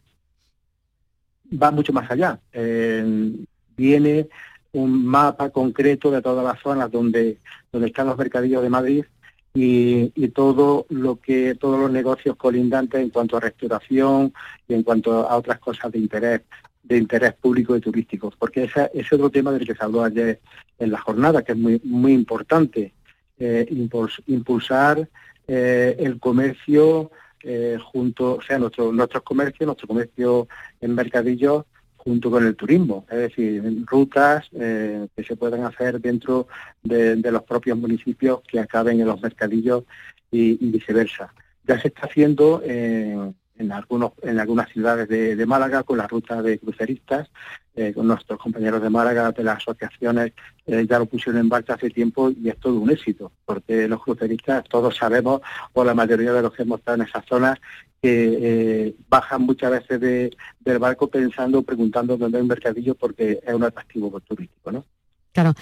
va mucho más allá. Eh, viene un mapa concreto de todas las zonas donde, donde están los mercadillos de Madrid y, todo lo que todos los negocios colindantes en cuanto a restauración y en cuanto a otras cosas de interés de interés público y turístico, porque ese es otro tema del que se habló ayer en la jornada, que es muy muy importante, eh, impuls- impulsar el comercio eh, junto, o sea, nuestro, nuestros comercios, nuestro comercio en mercadillos junto con el turismo, es decir, rutas eh, que se puedan hacer dentro de, los propios municipios que acaben en los mercadillos y, viceversa. Ya se está haciendo en, en algunos en algunas ciudades de, de Málaga con la ruta de cruceristas eh, con nuestros compañeros de Málaga de las asociaciones eh, ya lo pusieron en marcha hace tiempo y es todo un éxito porque los cruceristas todos sabemos o la mayoría de los que hemos estado en esas zonas que eh, bajan muchas veces de- del barco pensando preguntando dónde hay un mercadillo porque es un atractivo turístico ¿no? Claro.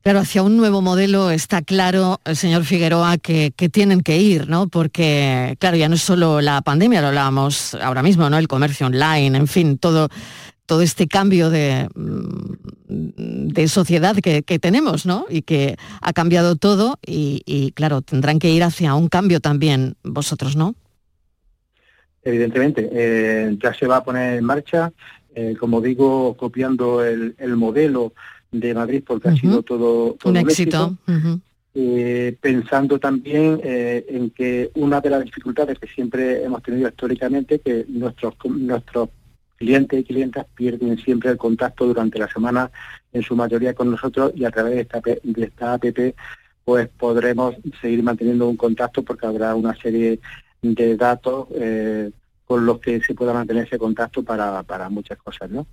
Claro, hacia un nuevo modelo está claro, señor Figueroa, que, que tienen que ir, ¿no? Porque, claro, ya no es solo la pandemia, lo hablábamos ahora mismo, ¿no? El comercio online, en fin, todo, todo este cambio de, mm, de sociedad que, que tenemos, ¿no? Y que ha cambiado todo y, y, claro, tendrán que ir hacia un cambio también vosotros, ¿no? Evidentemente, eh, ya se va a poner en marcha, eh, como digo, copiando el, el modelo de Madrid porque ha sido todo, todo Un éxito. Eh, pensando también eh, en que una de las dificultades que siempre hemos tenido históricamente, que nuestros, nuestros clientes y clientas pierden siempre el contacto durante la semana, en su mayoría con nosotros, y a través de esta, de esta app pues podremos seguir manteniendo un contacto porque habrá una serie de datos eh, con los que se pueda mantener ese contacto para, para muchas cosas, ¿no?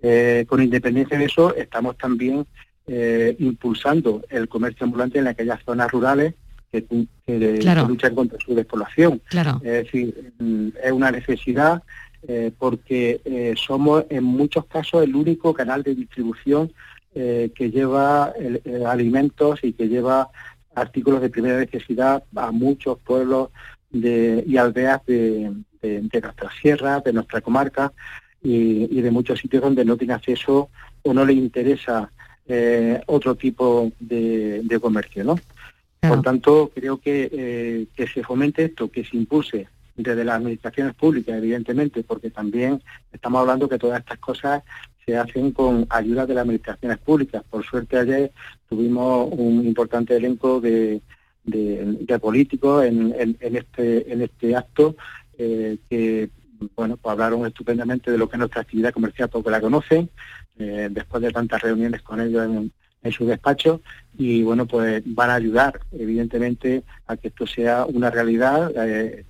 Eh, con independencia de eso, estamos también eh, impulsando el comercio ambulante en aquellas zonas rurales que, que- Claro. que luchan contra su despoblación. Claro. Es decir, mm, es una necesidad eh, porque eh, somos en muchos casos el único canal de distribución eh, que lleva el- alimentos y que lleva artículos de primera necesidad a muchos pueblos de, y aldeas de, de, de nuestras sierras, de nuestra comarca y, y de muchos sitios donde no tiene acceso o no le interesa otro tipo de, comercio, ¿no? Por tanto, creo que, que se fomente esto, que se impulse desde las administraciones públicas, evidentemente, porque también estamos hablando que todas estas cosas se hacen con ayuda de las administraciones públicas. Por suerte ayer tuvimos un importante elenco de, de- políticos en, en- en este, en este acto eh, que bueno, pues hablaron estupendamente de lo que es nuestra actividad comercial porque la conocen, eh, después de tantas reuniones con ellos en, en su despacho, y bueno, pues van a ayudar, evidentemente, a que esto sea una realidad eh,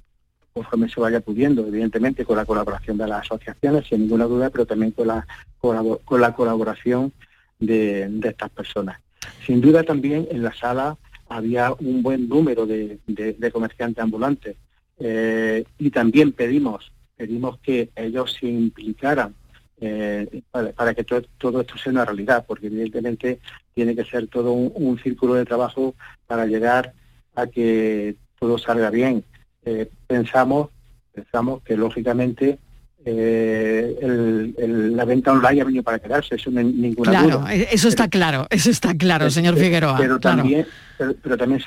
conforme se vaya pudiendo, evidentemente con la colaboración de las asociaciones, sin ninguna duda, pero también con la, con la colaboración de, estas personas. Sin duda también en la sala había un buen número de, de- de comerciantes ambulantes eh, y también pedimos pedimos que ellos se implicaran eh, para, que to- todo esto sea una realidad, porque evidentemente tiene que ser todo un círculo de trabajo para llegar a que todo salga bien. Eh, pensamos, pensamos que lógicamente eh, el- el- la venta online ha venido para quedarse, eso no ninguna Claro, duda. e- eso está claro, eso está claro, señor Figueroa. Pero claro. también, pero, pero también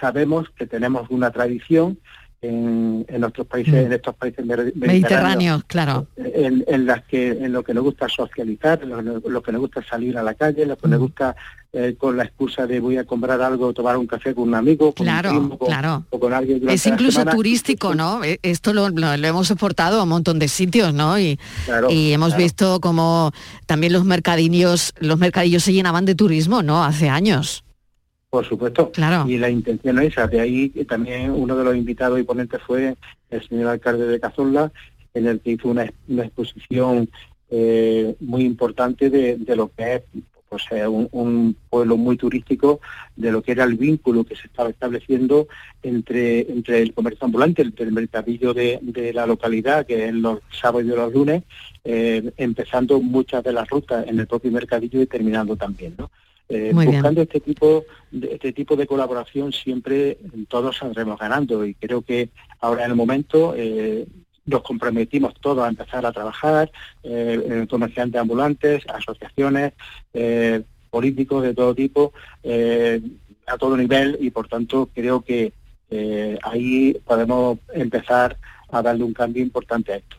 sabemos que tenemos una tradición en, en nuestros países, Mm. en estos países mediterráneos, Mediterráneos, claro. en, en las que en lo que nos gusta socializar, en lo, lo que nos gusta salir a la calle, en lo que nos Mm. gusta eh, con la excusa de voy a comprar algo, tomar un café con un amigo, con Claro, un primo, con- claro. o con alguien durante Es incluso turístico, ¿no? E- Esto lo, lo- lo hemos exportado a un montón de sitios, ¿no? Y, Claro, y hemos claro. visto como también los mercadillos, los mercadillos se llenaban de turismo, ¿no? Hace años. Por supuesto. Claro. Y la intención es esa. De ahí que también uno de los invitados y ponentes fue el señor alcalde de Cazorla, en el que hizo una, una exposición eh, muy importante de, de lo que es pues, eh, un, un pueblo muy turístico, de lo que era el vínculo que se estaba estableciendo entre, entre el comercio ambulante, el, el mercadillo de, de la localidad, que es los sábados y los lunes, eh, empezando muchas de las rutas en el propio mercadillo y terminando también, ¿no? Eh, bien. buscando este tipo de este tipo de colaboración siempre todos saldremos ganando y creo que ahora en el momento eh, nos comprometimos todos a empezar a trabajar, eh, eh, comerciantes ambulantes, asociaciones, eh, políticos de todo tipo, eh, a todo nivel y por tanto creo que ahí podemos empezar a darle un cambio importante a esto.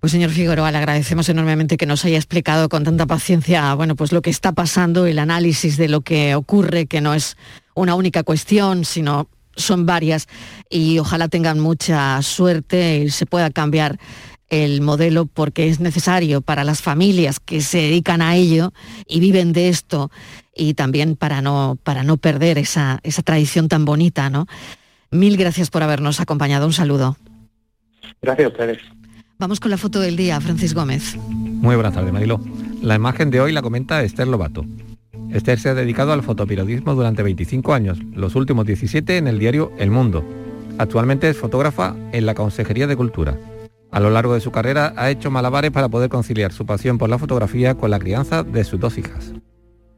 Pues señor Figueroa, le agradecemos enormemente que nos haya explicado con tanta paciencia, bueno, pues lo que está pasando, el análisis de lo que ocurre, que no es una única cuestión, sino son varias, y ojalá tengan mucha suerte y se pueda cambiar el modelo porque es necesario para las familias que se dedican a ello y viven de esto y también para no, para no perder esa, esa tradición tan bonita, ¿no? Mil gracias por habernos acompañado. Un saludo. Gracias a ustedes. Vamos con la foto del día, Francis Gómez. Muy buenas tardes, Marilo. La imagen de hoy la comenta Esther Lobato. Esther se ha dedicado al fotoperiodismo durante 25 años, los últimos 17 en el diario El Mundo. Actualmente es fotógrafa en la Consejería de Cultura. A lo largo de su carrera ha hecho malabares para poder conciliar su pasión por la fotografía con la crianza de sus dos hijas.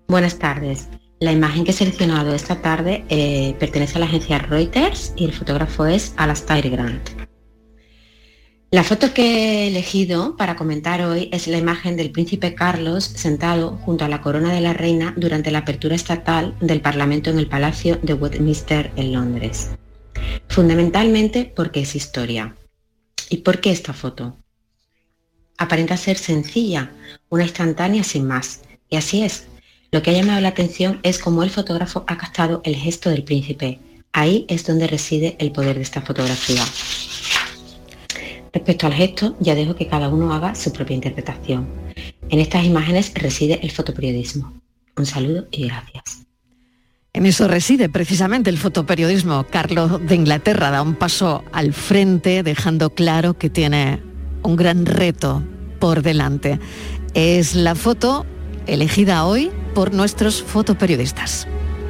Buenas tardes. La imagen que he seleccionado esta tarde eh, pertenece a la agencia Reuters y el fotógrafo es Alastair Grant. La foto que he elegido para comentar hoy es la imagen del príncipe Carlos sentado junto a la corona de la reina durante la apertura estatal del Parlamento en el Palacio de Westminster en Londres. Fundamentalmente porque es historia. ¿Y por qué esta foto? Aparenta ser sencilla, una instantánea sin más. Y así es. Lo que ha llamado la atención es cómo el fotógrafo ha captado el gesto del príncipe. Ahí es donde reside el poder de esta fotografía. Respecto al gesto, ya dejo que cada uno haga su propia interpretación. En estas imágenes reside el fotoperiodismo. Un saludo y gracias. En eso reside precisamente el fotoperiodismo. Carlos de Inglaterra da un paso al frente, dejando claro que tiene un gran reto por delante. Es la foto elegida hoy por nuestros fotoperiodistas.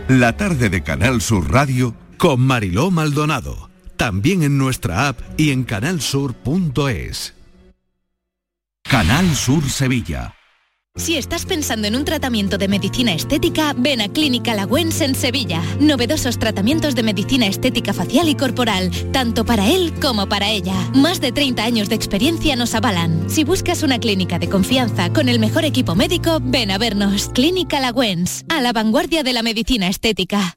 La tarde de Canal Sur Radio con Mariló Maldonado. También en nuestra app y en canalsur.es. Canal Sur Sevilla. Si estás pensando en un tratamiento de medicina estética, ven a Clínica Lagüens en Sevilla. Novedosos tratamientos de medicina estética facial y corporal, tanto para él como para ella. Más de 30 años de experiencia nos avalan. Si buscas una clínica de confianza con el mejor equipo médico, ven a vernos. Clínica Lagüens, a la vanguardia de la medicina estética.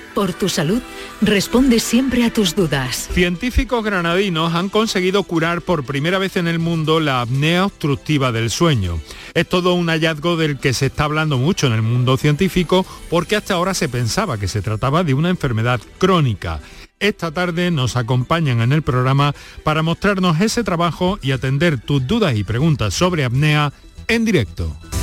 por tu salud, responde siempre a tus dudas. Científicos granadinos han conseguido curar por primera vez en el mundo la apnea obstructiva del sueño. Es todo un hallazgo del que se está hablando mucho en el mundo científico porque hasta ahora se pensaba que se trataba de una enfermedad crónica. Esta tarde nos acompañan en el programa para mostrarnos ese trabajo y atender tus dudas y preguntas sobre apnea en directo.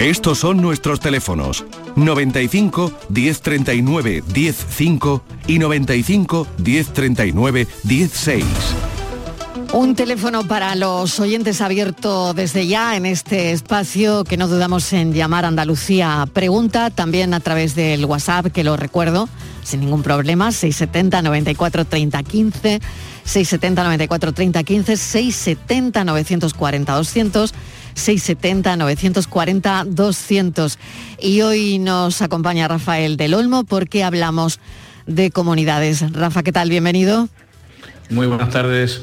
Estos son nuestros teléfonos 95 1039 105 y 95 1039 16. Un teléfono para los oyentes abierto desde ya en este espacio que no dudamos en llamar Andalucía Pregunta, también a través del WhatsApp, que lo recuerdo sin ningún problema, 670 94 30 15, 670 94 30 15, 670 940 200, 670 940 200. Y hoy nos acompaña Rafael del Olmo porque hablamos de comunidades. Rafa, ¿qué tal? Bienvenido. Muy buenas tardes.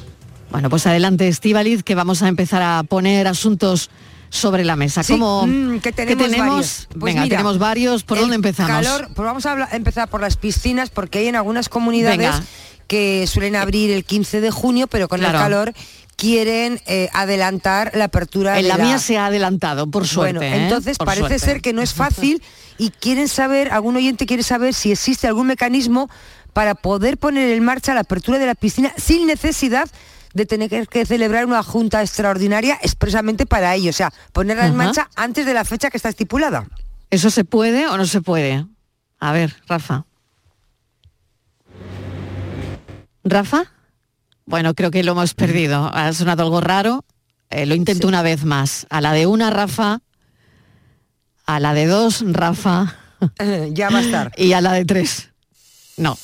Bueno, pues adelante, Estivaliz, que vamos a empezar a poner asuntos sobre la mesa. Sí, ¿Cómo, mm, que tenemos ¿qué tenemos? varios. Pues Venga, mira, tenemos varios. ¿Por dónde empezamos? Calor, pues vamos a hablar- empezar por las piscinas porque hay en algunas comunidades Venga. que suelen abrir el 15 de junio, pero con Claro. el calor quieren eh, adelantar la apertura En de la mía se ha adelantado, por suerte. Bueno, ¿eh? entonces parece suerte. ser que no es fácil y quieren saber, algún oyente quiere saber si existe algún mecanismo para poder poner en marcha la apertura de la piscina sin necesidad de tener que celebrar una junta extraordinaria expresamente para ello, o sea, ponerla en marcha antes de la fecha que está estipulada. ¿Eso se puede o no se puede? A ver, Rafa. ¿Rafa? Bueno, creo que lo hemos perdido. Ha sonado algo raro. Eh, lo intento una vez más. A la de una, Rafa. A la de dos, Rafa. ya va a estar. Y a la de tres. No.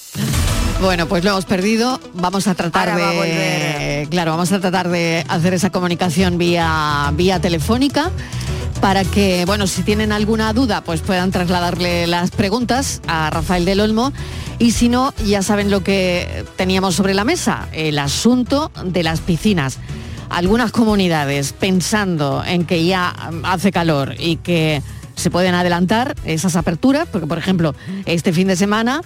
Bueno, pues lo hemos perdido. Vamos a tratar Ahora va a de. Claro, vamos a tratar de hacer esa comunicación vía, vía telefónica para que, bueno, si tienen alguna duda, pues puedan trasladarle las preguntas a Rafael del Olmo. Y si no, ya saben lo que teníamos sobre la mesa, el asunto de las piscinas. Algunas comunidades pensando en que ya hace calor y que se pueden adelantar esas aperturas, porque por ejemplo, este fin de semana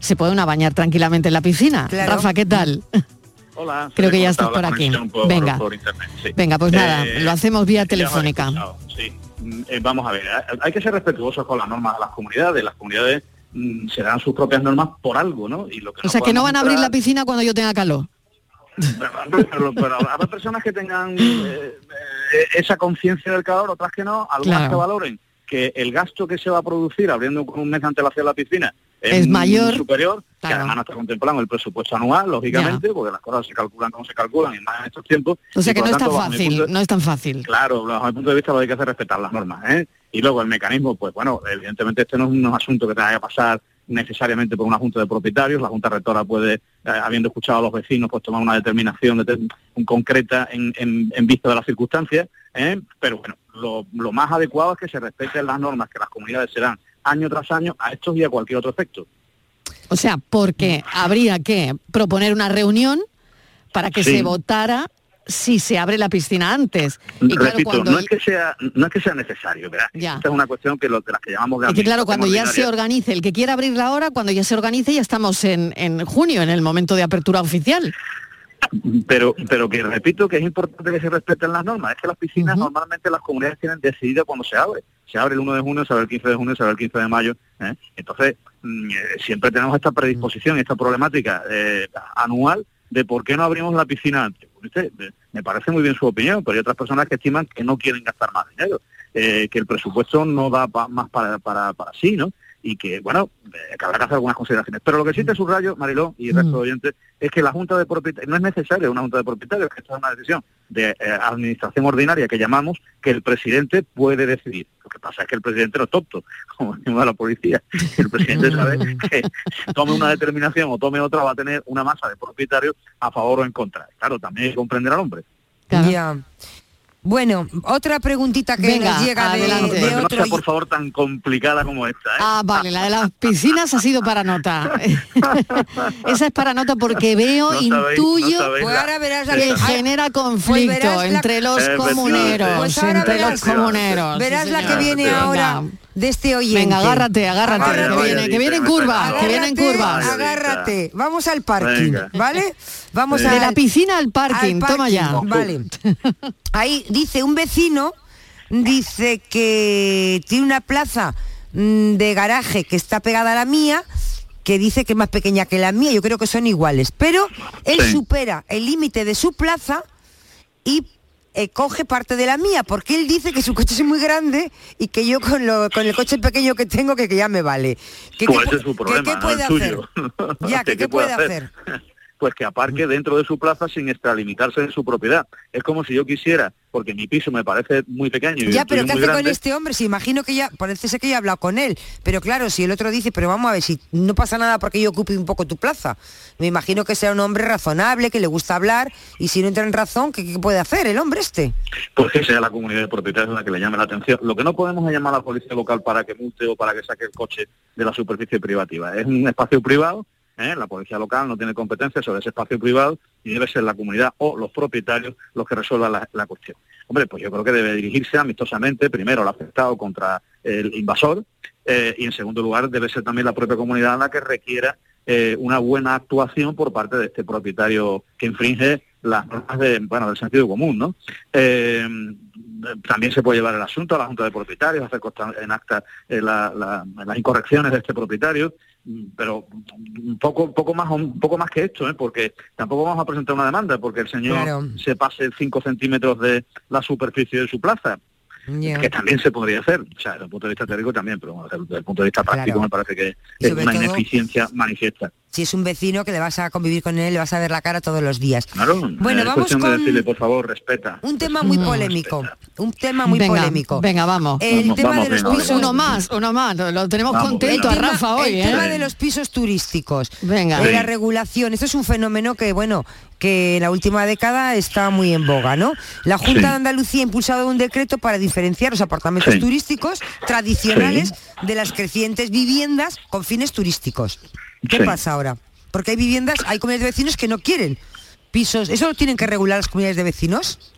se puede una bañar tranquilamente en la piscina. Claro. Rafa, ¿qué tal? Hola. Creo que ya estás por aquí. por- Venga. por internet, sí. Venga, pues nada, Eh, lo hacemos vía telefónica. Sí. Mm, eh, vamos a ver, hay- que ser respetuosos con las normas de las comunidades. Las comunidades mm, se dan sus propias normas por algo, ¿no? Y lo que O sea, que no van a abrir la piscina cuando yo tenga calor. pero, pero- pero habrá personas que tengan eh, eh, esa conciencia del calor, otras que no, algunas Claro. que valoren que el gasto que se va a producir abriendo con un mes de antelación la piscina Es mayor. superior, que además no está contemplado el presupuesto anual, lógicamente, porque las cosas se calculan como se calculan y más en estos tiempos. O sea que no es tan fácil, de- no es tan fácil. Claro, bajo mi punto de vista lo que hay que hacer es respetar las normas. ¿eh? Y luego el mecanismo, pues bueno, evidentemente este no es un asunto que tenga que pasar necesariamente por una junta de propietarios. La junta rectora puede, eh, habiendo escuchado a los vecinos, pues tomar una determinación de- concreta en, en- en vista de las circunstancias. ¿eh? Pero bueno, lo, lo más adecuado es que se respeten las normas que las comunidades se dan año tras año a estos y a cualquier otro efecto. O sea, porque habría que proponer una reunión para que Sí. se votara si se abre la piscina antes. Y Repito, no es que sea no es que sea necesario, ¿verdad? Ya. Esta es una cuestión que, lo, de las que llamamos de y que claro, cuando ya se organice, el que quiera abrirla ahora, cuando ya se organice, ya estamos en, en junio, en el momento de apertura oficial. Pero pero que repito que es importante que se respeten las normas es que las piscinas normalmente las comunidades tienen decidido cuando se abre se abre el 1 de junio se abre el 15 de junio se abre el 15 de mayo ¿eh? entonces mm, eh, siempre tenemos esta predisposición esta problemática eh, anual de por qué no abrimos la piscina antes ¿viste? Me parece muy bien su opinión pero hay otras personas que estiman que no quieren gastar más dinero eh, que el presupuesto no da pa- más para, para, para sí no y que, bueno, eh, que habrá que hacer algunas consideraciones. Pero lo que sí te subrayo, Mariló y el resto de oyentes, es que la Junta de Propietarios, no es necesario una Junta de Propietarios, que esta es una decisión de eh, administración ordinaria que llamamos, que el presidente puede decidir. Lo que pasa es que el presidente no es tonto, como decimos la policía. El presidente sabe que si tome una determinación o tome otra va a tener una masa de propietarios a favor o en contra. Claro, también hay que comprender al hombre. Ya. Bueno, otra preguntita que Venga, nos llega de, adelante. de no otro sea, por favor, tan complicada como esta. ¿eh? Ah, vale, la de las piscinas ha sido para nota. Esa es para nota porque veo, No sabéis- intuyo no sabéis Pues la- ahora la que genera Pues conflicto la- entre los comuneros, Pues ahora entre verás- los comuneros. Verás Sí, la que viene Venga. De este oyente. Venga, agárrate, agárrate, Vaya, que, vaya, viene, que viene en curva, que viene en Agárrate, curva. Agárrate. Vamos al parking, Venga. ¿vale? Vamos De a la piscina al parking, toma ya. Vale. Ahí dice un vecino, dice que tiene una plaza mm, de garaje que está pegada a la mía, que dice que es más pequeña que la mía, yo creo que son iguales, pero él Sí. supera el límite de su plaza y eh, coge parte de la mía, porque él dice que su coche es muy grande y que yo con, lo, con el coche pequeño que tengo, que, que ya me vale. ¿Qué, Pues qué ese pu- es su qué- problema, qué no puede el hacer? suyo. Ya, ¿Qué- ¿qué, qué puede puede hacer? Pues que aparque dentro de su plaza sin extralimitarse de su propiedad. Es como si yo quisiera, porque mi piso me parece muy pequeño y Ya, pero ¿qué hace con este hombre? Si imagino que ya, parece ser que ya he hablado con él. Pero claro, si el otro dice, pero vamos a ver, si no pasa nada porque yo ocupe un poco tu plaza. Me imagino que sea un hombre razonable, que le gusta hablar, y si no entra en razón, ¿qué, qué puede hacer el hombre este? pues que sea la comunidad de propietarios la que le llame la atención. Lo que no podemos es llamar a la policía local para que multe o para que saque el coche de la superficie privativa. Es un espacio privado, ¿eh? la policía local no tiene competencia sobre ese espacio privado y debe ser la comunidad o los propietarios los que resuelvan la, cuestión. Hombre, pues yo creo que debe dirigirse amistosamente primero al afectado contra el invasor eh, y en segundo lugar debe ser también la propia comunidad la que requiera eh, una buena actuación por parte de este propietario que infringe las normas del sentido común, ¿no? También se puede llevar el asunto a la Junta de Propietarios, hacer constar en acta eh, la- la- las incorrecciones de este propietario, mm, pero un poco, un poco más, un poco más que esto, ¿eh? porque tampoco vamos a presentar una demanda porque el señor Claro. se pase 5 centímetros de la superficie de su plaza que también se podría hacer, o sea, desde el punto de vista teórico también, pero bueno, desde el, punto de vista práctico Claro. me parece que es una todo- ineficiencia manifiesta. Si es un vecino que le vas a convivir con él, le vas a ver la cara todos los días. Claro, Bueno, es vamos cuestión de con- decirle, por favor, respeta. Un tema muy polémico, un tema muy venga, polémico. Venga, vamos. El Vamos, tema vamos, de los venga, pisos... Uno más, uno más. Lo tenemos Vamos, contento venga. a Rafa hoy, el tema ¿eh? de los pisos turísticos. Venga. Eh, Sí. La regulación, esto es un fenómeno que, bueno, que en la última década está muy en boga, ¿no? La Junta Sí. de Andalucía ha impulsado un decreto para diferenciar los apartamentos Sí. turísticos tradicionales de las crecientes viviendas con fines turísticos. ¿Qué Sí. pasa ahora? Porque hay viviendas, hay comunidades de vecinos que no quieren pisos. ¿Eso lo tienen que regular las comunidades de vecinos?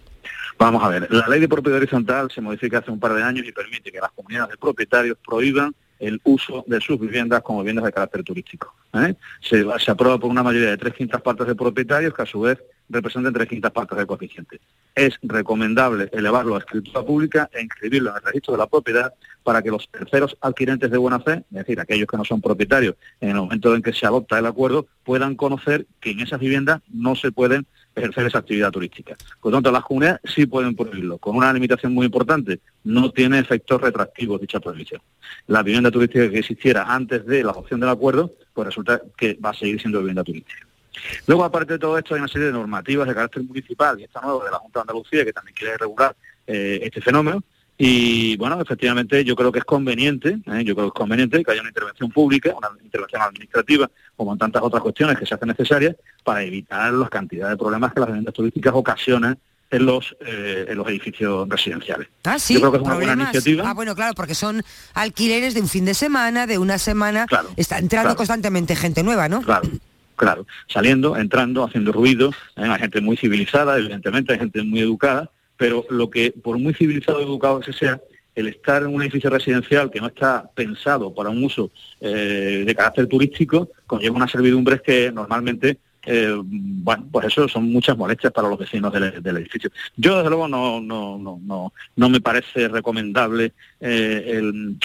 Vamos a ver, la ley de propiedad horizontal se modifica hace un par de años y permite que las comunidades de propietarios prohíban el uso de sus viviendas como viviendas de carácter turístico. ¿eh? Se, se aprueba por una mayoría de tres quintas partes de propietarios que a su vez representan tres quintas partes del coeficiente. Es recomendable elevarlo a escritura pública e inscribirlo en el registro de la propiedad para que los terceros adquirentes de buena fe, es decir, aquellos que no son propietarios, en el momento en que se adopta el acuerdo, puedan conocer que en esas viviendas no se pueden ejercer esa actividad turística. Por lo tanto, las comunidades sí pueden prohibirlo, con una limitación muy importante. No tiene efectos retroactivos dicha prohibición. La vivienda turística que existiera antes de la adopción del acuerdo, pues resulta que va a seguir siendo vivienda turística. Luego, aparte de todo esto, hay una serie de normativas de carácter municipal y esta nueva de la Junta de Andalucía que también quiere regular eh, este fenómeno. Y bueno, efectivamente yo creo que es conveniente, ¿eh? yo creo que es conveniente que haya una intervención pública, una intervención administrativa, como en tantas otras cuestiones que se hacen necesarias, para evitar las cantidades de problemas que las viviendas turísticas ocasionan en los, eh, en los edificios residenciales. Ah, sí, yo creo que es una buena iniciativa. Ah, bueno, claro, porque son alquileres de un fin de semana, de una semana. Claro, Está entrando claro. constantemente gente nueva, ¿no? Claro, claro. Saliendo, entrando, haciendo ruido. ¿eh? Hay gente muy civilizada, evidentemente, hay gente muy educada, pero lo que, por muy civilizado y educado que sea, el estar en un edificio residencial que no está pensado para un uso eh, de carácter turístico, conlleva unas servidumbres que normalmente, eh, bueno, pues eso son muchas molestias para los vecinos del, edificio. Yo, desde luego, no, no, no, no, no me parece recomendable el,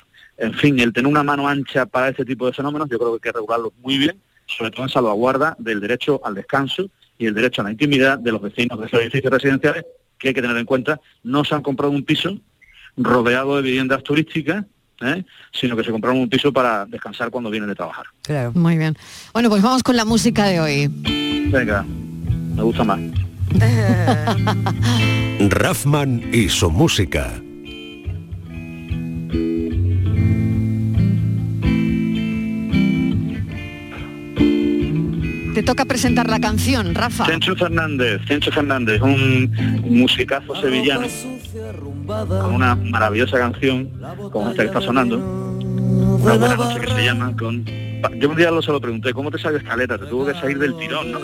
en fin, el tener una mano ancha para este tipo de fenómenos, yo creo que hay que regularlos muy bien, sobre todo en salvaguarda del derecho al descanso y el derecho a la intimidad de los vecinos de esos edificios residenciales, que hay que tener en cuenta, no se han comprado un piso rodeado de viviendas turísticas, ¿eh? sino que se compraron un piso para descansar cuando vienen de trabajar. Claro. Muy bien. Bueno, pues vamos con la música de hoy. Venga, me gusta más. Raffman y su música. Te toca presentar la canción, Rafa. Chencho Fernández, Chencho Fernández, un musicazo sevillano con una maravillosa canción como esta que está sonando. Una buena noche que se llama con... Yo un día lo se pregunté, ¿cómo te salió esta letra? Te tuvo que salir del tirón, ¿no?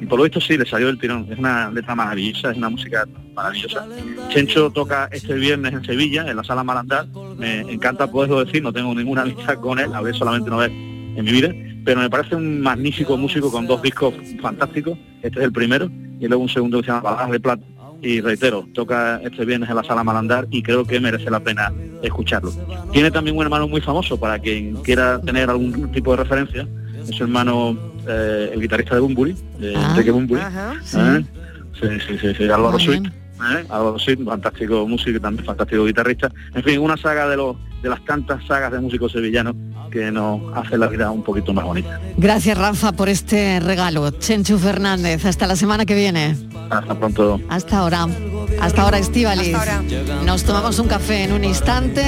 Y por lo visto sí, le salió del tirón. Es una letra maravillosa, es una música maravillosa. Chencho toca este viernes en Sevilla, en la sala Malandar. Me encanta poderlo decir, no tengo ninguna amistad con él, ver solamente una vez en mi vida, pero me parece un magnífico músico con dos discos fantásticos. Este es el primero y luego un segundo que se llama Baladas de Plata. Y reitero, toca este viernes en la sala Malandar y creo que merece la pena escucharlo. Tiene también un hermano muy famoso para quien quiera tener algún tipo de referencia. Es su hermano, eh, el guitarrista de Bumburi, de Enrique Bumburi. sí. ¿eh? Sí, sí, sí, sí, Álvaro Sweet. ¿Eh? Sweet, fantástico músico y también fantástico guitarrista. En fin, una saga de los de las tantas sagas de músicos sevillanos que nos hace la vida un poquito más bonita. Gracias, Rafa, por este regalo. Chenchu Fernández, hasta la semana que viene. Hasta pronto. Hasta ahora. Hasta ahora, Estivaliz. Nos tomamos un café en un instante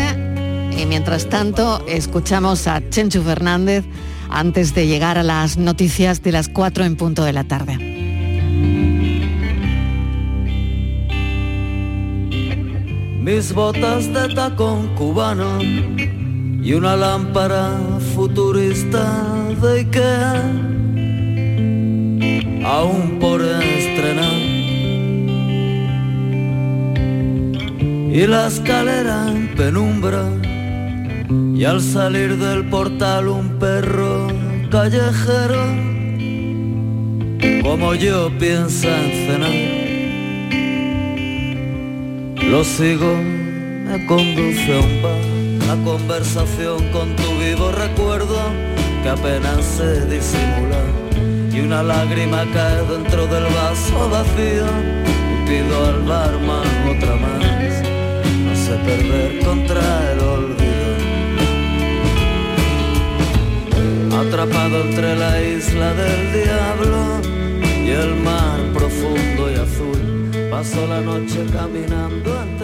y mientras tanto escuchamos a Chenchu Fernández antes de llegar a las noticias de las 4 en punto de la tarde. Mis botas de tacón cubano y una lámpara futurista de Ikea. Aún por estrenar. Y la escalera en penumbra y al salir del portal un perro callejero como yo piensa en cenar lo sigo, me conduce a un bar, la conversación con tu vivo recuerdo que apenas se disimula y una lágrima cae dentro del vaso vacío y pido al barman otra más, no sé perder contra el olvido. atrapado entre la isla del diablo y el mar profundo y azul. Paso la noche caminando